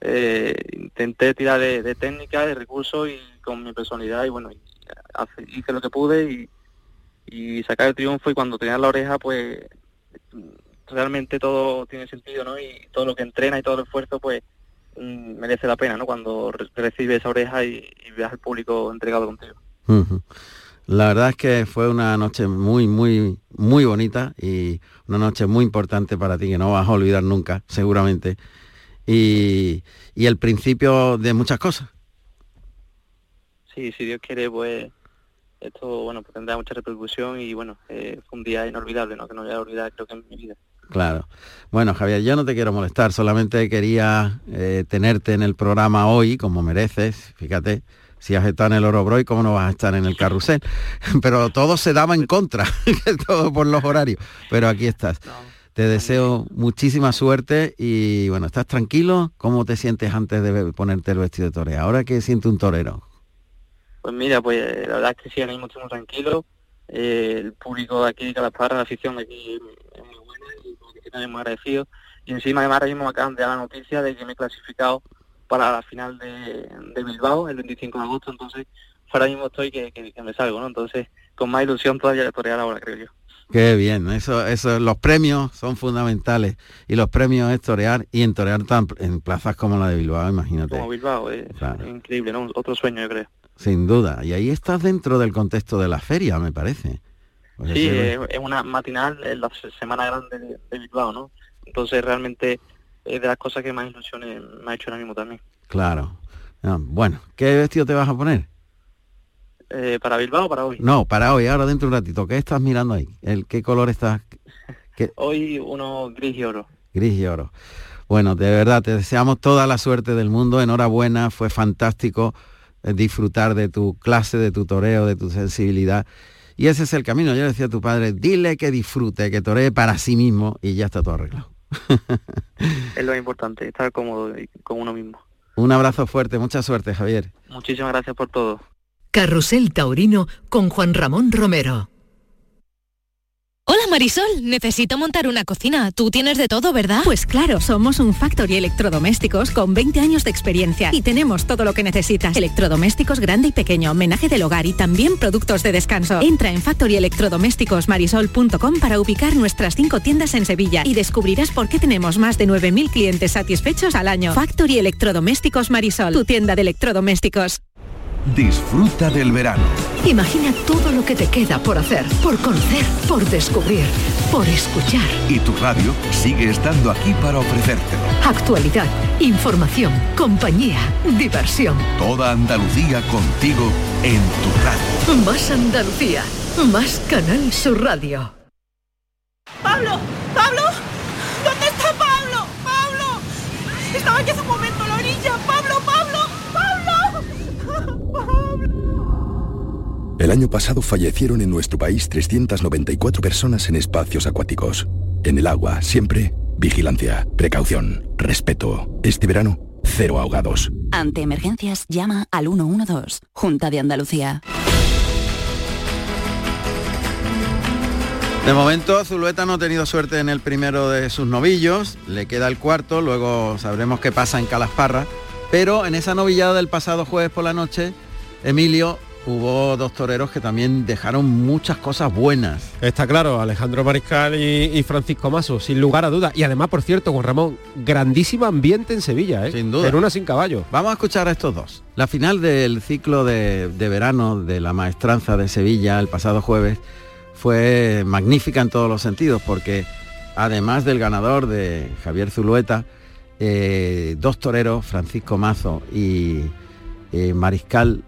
Speaker 23: eh, intenté tirar de, técnica, de recursos y con mi personalidad y bueno, y hace- hice lo que pude y, y sacar el triunfo y cuando tenía la oreja pues realmente todo tiene sentido, ¿no? Y todo lo que entrena y todo el esfuerzo pues mm, merece la pena, ¿no? Cuando re- recibes esa oreja y, y veas al público entregado contigo.
Speaker 7: La verdad es que fue una noche muy, muy, muy bonita y una noche muy importante para ti que no vas a olvidar nunca, seguramente. Y, y el principio de muchas cosas.
Speaker 23: Sí, si Dios quiere, pues esto, bueno, pues tendrá mucha repercusión y bueno, eh, fue un día inolvidable, ¿no? Que no voy a olvidar creo que en mi vida.
Speaker 7: Claro. Bueno, Javier, yo no te quiero molestar, solamente quería eh, tenerte en el programa hoy, como mereces, fíjate, si has estado en el Orobroy, ¿cómo no vas a estar en el carrusel? (laughs) Pero todo se daba en contra, (laughs) todo por los horarios, pero aquí estás. Te deseo muchísima suerte y bueno, ¿estás tranquilo? ¿Cómo te sientes antes de ponerte el vestido de torero? Ahora que siente un torero.
Speaker 23: Pues mira, pues la verdad es que sí, ahora mismo estoy muy tranquilo. Eh, el público de aquí de Calaparra, la afición de aquí es muy buena y muy agradecido. Y encima además ahora mismo acaban de dar la noticia de que me he clasificado para la final de, de Bilbao el 25 de agosto, entonces ahora mismo estoy que, que- que me salgo, ¿no? Entonces con más ilusión todavía de torear ahora, creo yo.
Speaker 7: Qué bien, eso, eso, los premios son fundamentales y los premios es torear y en torear tan, en plazas como la de Bilbao, imagínate.
Speaker 23: Como Bilbao, es,
Speaker 7: Claro.
Speaker 23: es increíble, ¿no? Otro sueño, yo creo.
Speaker 7: Sin duda. Y ahí estás dentro del contexto de la feria, me parece. Porque
Speaker 23: Sí, es, una matinal, es la se- semana grande de, de Bilbao, ¿no? Entonces realmente es de las cosas que más ilusiones me ha hecho ahora mismo también.
Speaker 7: Claro. Ah, bueno, ¿qué vestido te vas a poner?
Speaker 23: Eh, ¿Para Bilbao o para hoy?
Speaker 7: No, para hoy, ahora dentro de un ratito. ¿Qué estás mirando ahí? ¿El, ¿Qué color estás? ¿Qué? (laughs)
Speaker 23: Hoy uno gris y oro.
Speaker 7: Gris y oro. Bueno, de verdad, te deseamos toda la suerte del mundo. Enhorabuena, fue fantástico eh, disfrutar de tu clase, de tu toreo, de tu sensibilidad. Y ese es el camino. Yo decía a tu padre, dile que disfrute, que toree para sí mismo y ya está todo arreglado.
Speaker 23: Es lo importante, estar cómodo y con uno mismo.
Speaker 7: Un abrazo fuerte, mucha suerte, Javier.
Speaker 23: Muchísimas gracias por todo.
Speaker 6: Carrusel Taurino con Juan Ramón Romero.
Speaker 24: Marisol, necesito montar una cocina. Tú tienes de todo, ¿verdad?
Speaker 25: Pues claro, somos un Factory Electrodomésticos con 20 años de experiencia y tenemos todo lo que necesitas. Electrodomésticos grande y pequeño, homenaje del hogar y también productos de descanso. Entra en factoryelectrodomésticosmarisol.com para ubicar nuestras cinco tiendas en Sevilla y descubrirás por qué tenemos más de 9.000 clientes satisfechos al año. Factory Electrodomésticos Marisol, tu tienda de electrodomésticos.
Speaker 16: Disfruta del verano.
Speaker 6: Imagina todo lo que te queda por hacer, por conocer, por descubrir, por escuchar.
Speaker 16: Y tu radio sigue estando aquí para ofrecértelo.
Speaker 6: Actualidad, información, compañía, diversión.
Speaker 16: Toda Andalucía contigo en tu radio.
Speaker 6: Más Andalucía, más Canal Sur Radio.
Speaker 26: ¡Pablo! ¡Pablo! ¿Dónde está Pablo? ¡Pablo! Estaba aquí hace un momento a la orilla. ¡Pablo! ¡Pablo!
Speaker 27: El año pasado fallecieron en nuestro país 394 personas en espacios acuáticos. En el agua, siempre, vigilancia, precaución, respeto. Este verano, cero ahogados.
Speaker 28: Ante emergencias, llama al 112, Junta de Andalucía.
Speaker 7: De momento, Zulueta no ha tenido suerte en el primero de sus novillos, le queda el cuarto, luego sabremos qué pasa en Calasparra, pero en esa novillada del pasado jueves por la noche, Emilio, hubo dos toreros que también dejaron muchas cosas buenas.
Speaker 8: Está claro, Alejandro Mariscal y, y Francisco Maso, sin lugar a dudas. Y además, por cierto, Juan Ramón, grandísimo ambiente en Sevilla, ¿eh?
Speaker 7: Sin duda.
Speaker 8: En una sin caballo.
Speaker 7: Vamos a escuchar a estos dos. La final del ciclo de, de verano de la maestranza de Sevilla el pasado jueves fue magnífica en todos los sentidos porque además del ganador de Javier Zulueta, eh, dos toreros, Francisco Mazo y eh, Mariscal,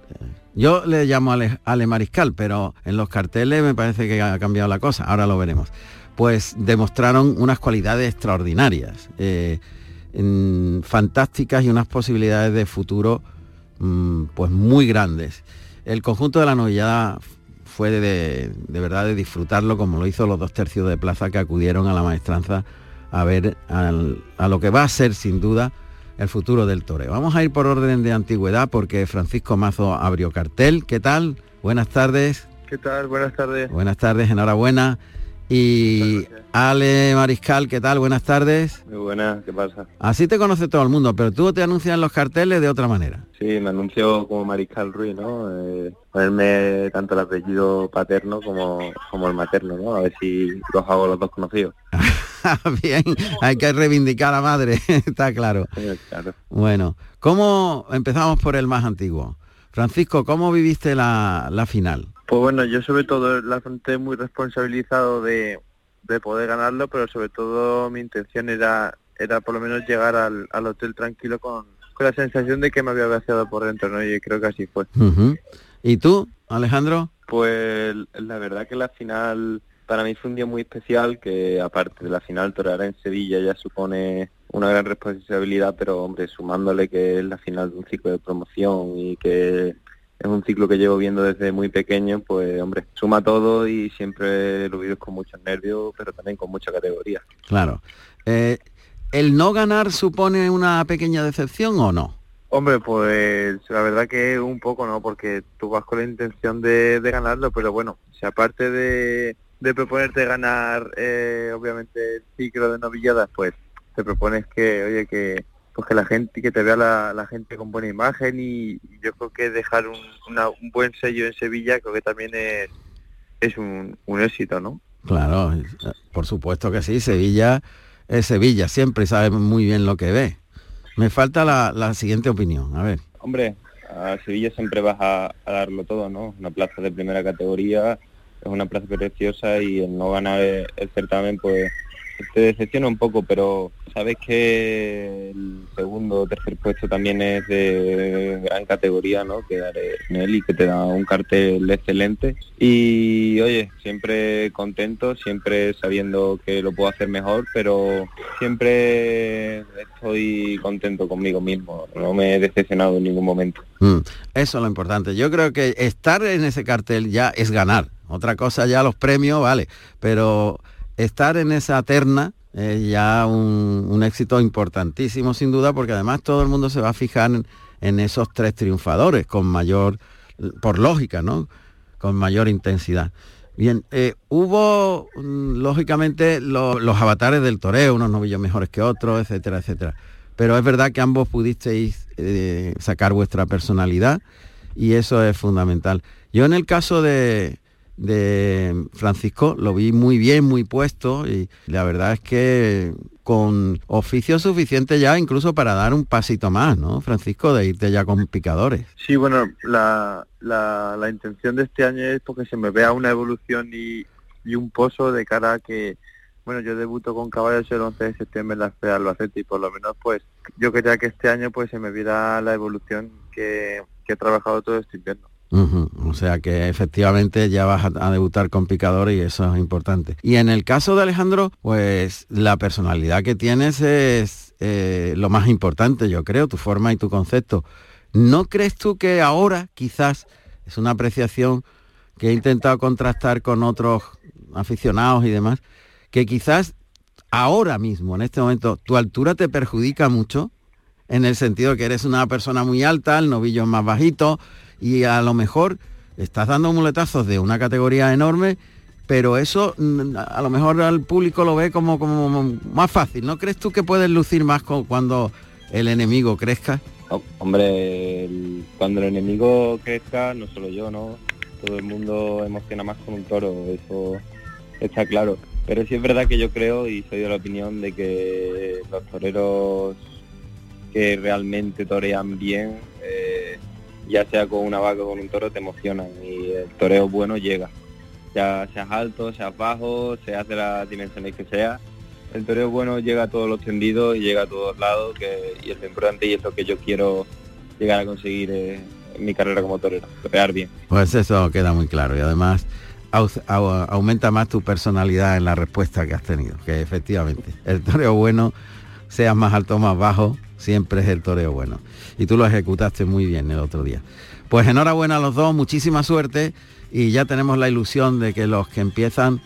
Speaker 7: yo le llamo Ale, Ale Mariscal, pero en los carteles me parece que ha cambiado la cosa, ahora lo veremos. Pues demostraron unas cualidades extraordinarias, eh, fantásticas y unas posibilidades de futuro mm, pues muy grandes. El conjunto de la novillada fue de, de verdad de disfrutarlo como lo hizo los dos tercios de plaza que acudieron a la maestranza a ver a lo que va a ser sin duda el futuro del toreo. Vamos a ir por orden de antigüedad porque Francisco Mazo abrió cartel. ¿Qué tal? Buenas tardes.
Speaker 29: ¿Qué tal? Buenas tardes.
Speaker 7: Buenas tardes, enhorabuena. Y Ale Mariscal, ¿qué tal? Buenas tardes.
Speaker 29: Muy buenas, ¿qué pasa?
Speaker 7: Así te conoce todo el mundo, pero tú te anuncias en los carteles de otra manera.
Speaker 29: Sí, me anunció como Mariscal Ruiz, ¿no? Eh, ponerme tanto el apellido paterno como, como el materno, ¿no? A ver si los hago los dos conocidos. (laughs) (laughs)
Speaker 7: Bien, hay que reivindicar a la madre, (laughs) está claro.
Speaker 29: claro.
Speaker 7: Bueno, ¿cómo empezamos por el más antiguo? Francisco, ¿cómo viviste la, la final?
Speaker 29: Pues bueno, yo sobre todo la afronté muy responsabilizado de, de poder ganarlo, pero sobre todo mi intención era era por lo menos llegar al, al hotel tranquilo con, con la sensación de que me había vaciado por dentro, ¿no? Y creo que así fue.
Speaker 7: ¿Y tú, Alejandro?
Speaker 29: Pues la verdad que la final para mí fue un día muy especial, que aparte de la final torear en Sevilla ya supone una gran responsabilidad, pero hombre, sumándole que es la final de un ciclo de promoción y que es un ciclo que llevo viendo desde muy pequeño, pues hombre, suma todo y siempre lo vivo con muchos nervios, pero también con mucha categoría.
Speaker 7: Claro. Eh, ¿El no ganar supone una pequeña decepción o no?
Speaker 29: Hombre, pues la verdad que un poco no, porque tú vas con la intención de, de ganarlo, pero bueno, si aparte de, de proponerte ganar, eh, obviamente, el ciclo de novilladas, pues te propones que, oye, que pues que la gente, que te vea la, la gente con buena imagen y, yo creo que dejar un, una- un buen sello en Sevilla creo que también es, es un, un éxito, ¿no?
Speaker 7: Claro, por supuesto que sí. Sevilla es Sevilla, siempre sabe muy bien lo que ve. Me falta la, la siguiente opinión. A ver.
Speaker 29: Hombre, a Sevilla siempre vas a, a darlo todo, ¿no? Una plaza de primera categoría, es una plaza preciosa y el no ganar el, certamen pues te decepciona un poco, pero sabes que el segundo o tercer puesto también es de gran categoría, ¿no? Quedar en él y que te da un cartel excelente. Y oye, siempre contento, siempre sabiendo que lo puedo hacer mejor, pero siempre estoy contento conmigo mismo. No me he decepcionado en ningún momento.
Speaker 7: Mm, Eso es lo importante. Yo creo que estar en ese cartel ya es ganar. Otra cosa ya los premios, vale. Pero estar en esa terna es ya un, un éxito importantísimo sin duda porque además todo el mundo se va a fijar en, esos tres triunfadores con mayor, por lógica, ¿no? Con mayor intensidad. Bien, eh, hubo mm, lógicamente lo- los avatares del toreo, unos novillos mejores que otros, etcétera, etcétera. Pero es verdad que ambos pudisteis eh, sacar vuestra personalidad y eso es fundamental. Yo en el caso de, de Francisco lo vi muy bien, muy puesto y la verdad es que con oficio suficiente ya incluso para dar un pasito más, ¿no, Francisco? De irte ya con picadores.
Speaker 29: Sí, bueno, la, la, intención de este año es porque se me vea una evolución y, y un pozo de cara que, bueno, yo debuto con caballos el 11 de septiembre en la Feria Albacete y por lo menos pues yo quería que este año pues se me viera la evolución que, que he trabajado todo este invierno.
Speaker 7: O sea que efectivamente ya vas a, debutar con picadores y eso es importante. Y en el caso de Alejandro, pues la personalidad que tienes es eh, lo más importante, yo creo, tu forma y tu concepto. ¿No crees tú que ahora quizás es una apreciación que he intentado contrastar con otros aficionados y demás, que quizás ahora mismo, en este momento, tu altura te perjudica mucho? en el sentido que eres una persona muy alta, el novillo es más bajito y a lo mejor estás dando muletazos de una categoría enorme, pero eso mm, a lo mejor al público lo ve como, como más fácil. ¿No crees tú que puedes lucir más co- cuando el enemigo crezca?
Speaker 29: Hombre, cuando el enemigo crezca, no solo yo, ¿no? Todo el mundo emociona más con un toro, eso está claro. Pero sí es verdad que yo creo y soy de la opinión de que los toreros que realmente torean bien, eh, ya sea con una vaca o con un toro, te emocionan y el toreo bueno llega. Ya seas alto, seas bajo, seas de las dimensiones que sea, el toreo bueno llega a todos los tendidos y llega a todos lados que, y es lo importante y es lo que yo quiero llegar a conseguir eh, en mi carrera como torero, torear bien.
Speaker 7: Pues eso queda muy claro y además au- au- aumenta más tu personalidad en la respuesta que has tenido, que efectivamente el toreo bueno, seas más alto o más bajo, siempre es el toreo bueno. Y tú lo ejecutaste muy bien el otro día. Pues enhorabuena a los dos, muchísima suerte y ya tenemos la ilusión de que los que empiezan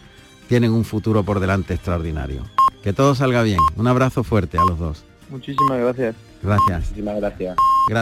Speaker 7: tienen un futuro por delante extraordinario. Que todo salga bien. Un abrazo fuerte a los dos.
Speaker 29: Muchísimas gracias.
Speaker 7: Gracias.
Speaker 29: Muchísimas gracias.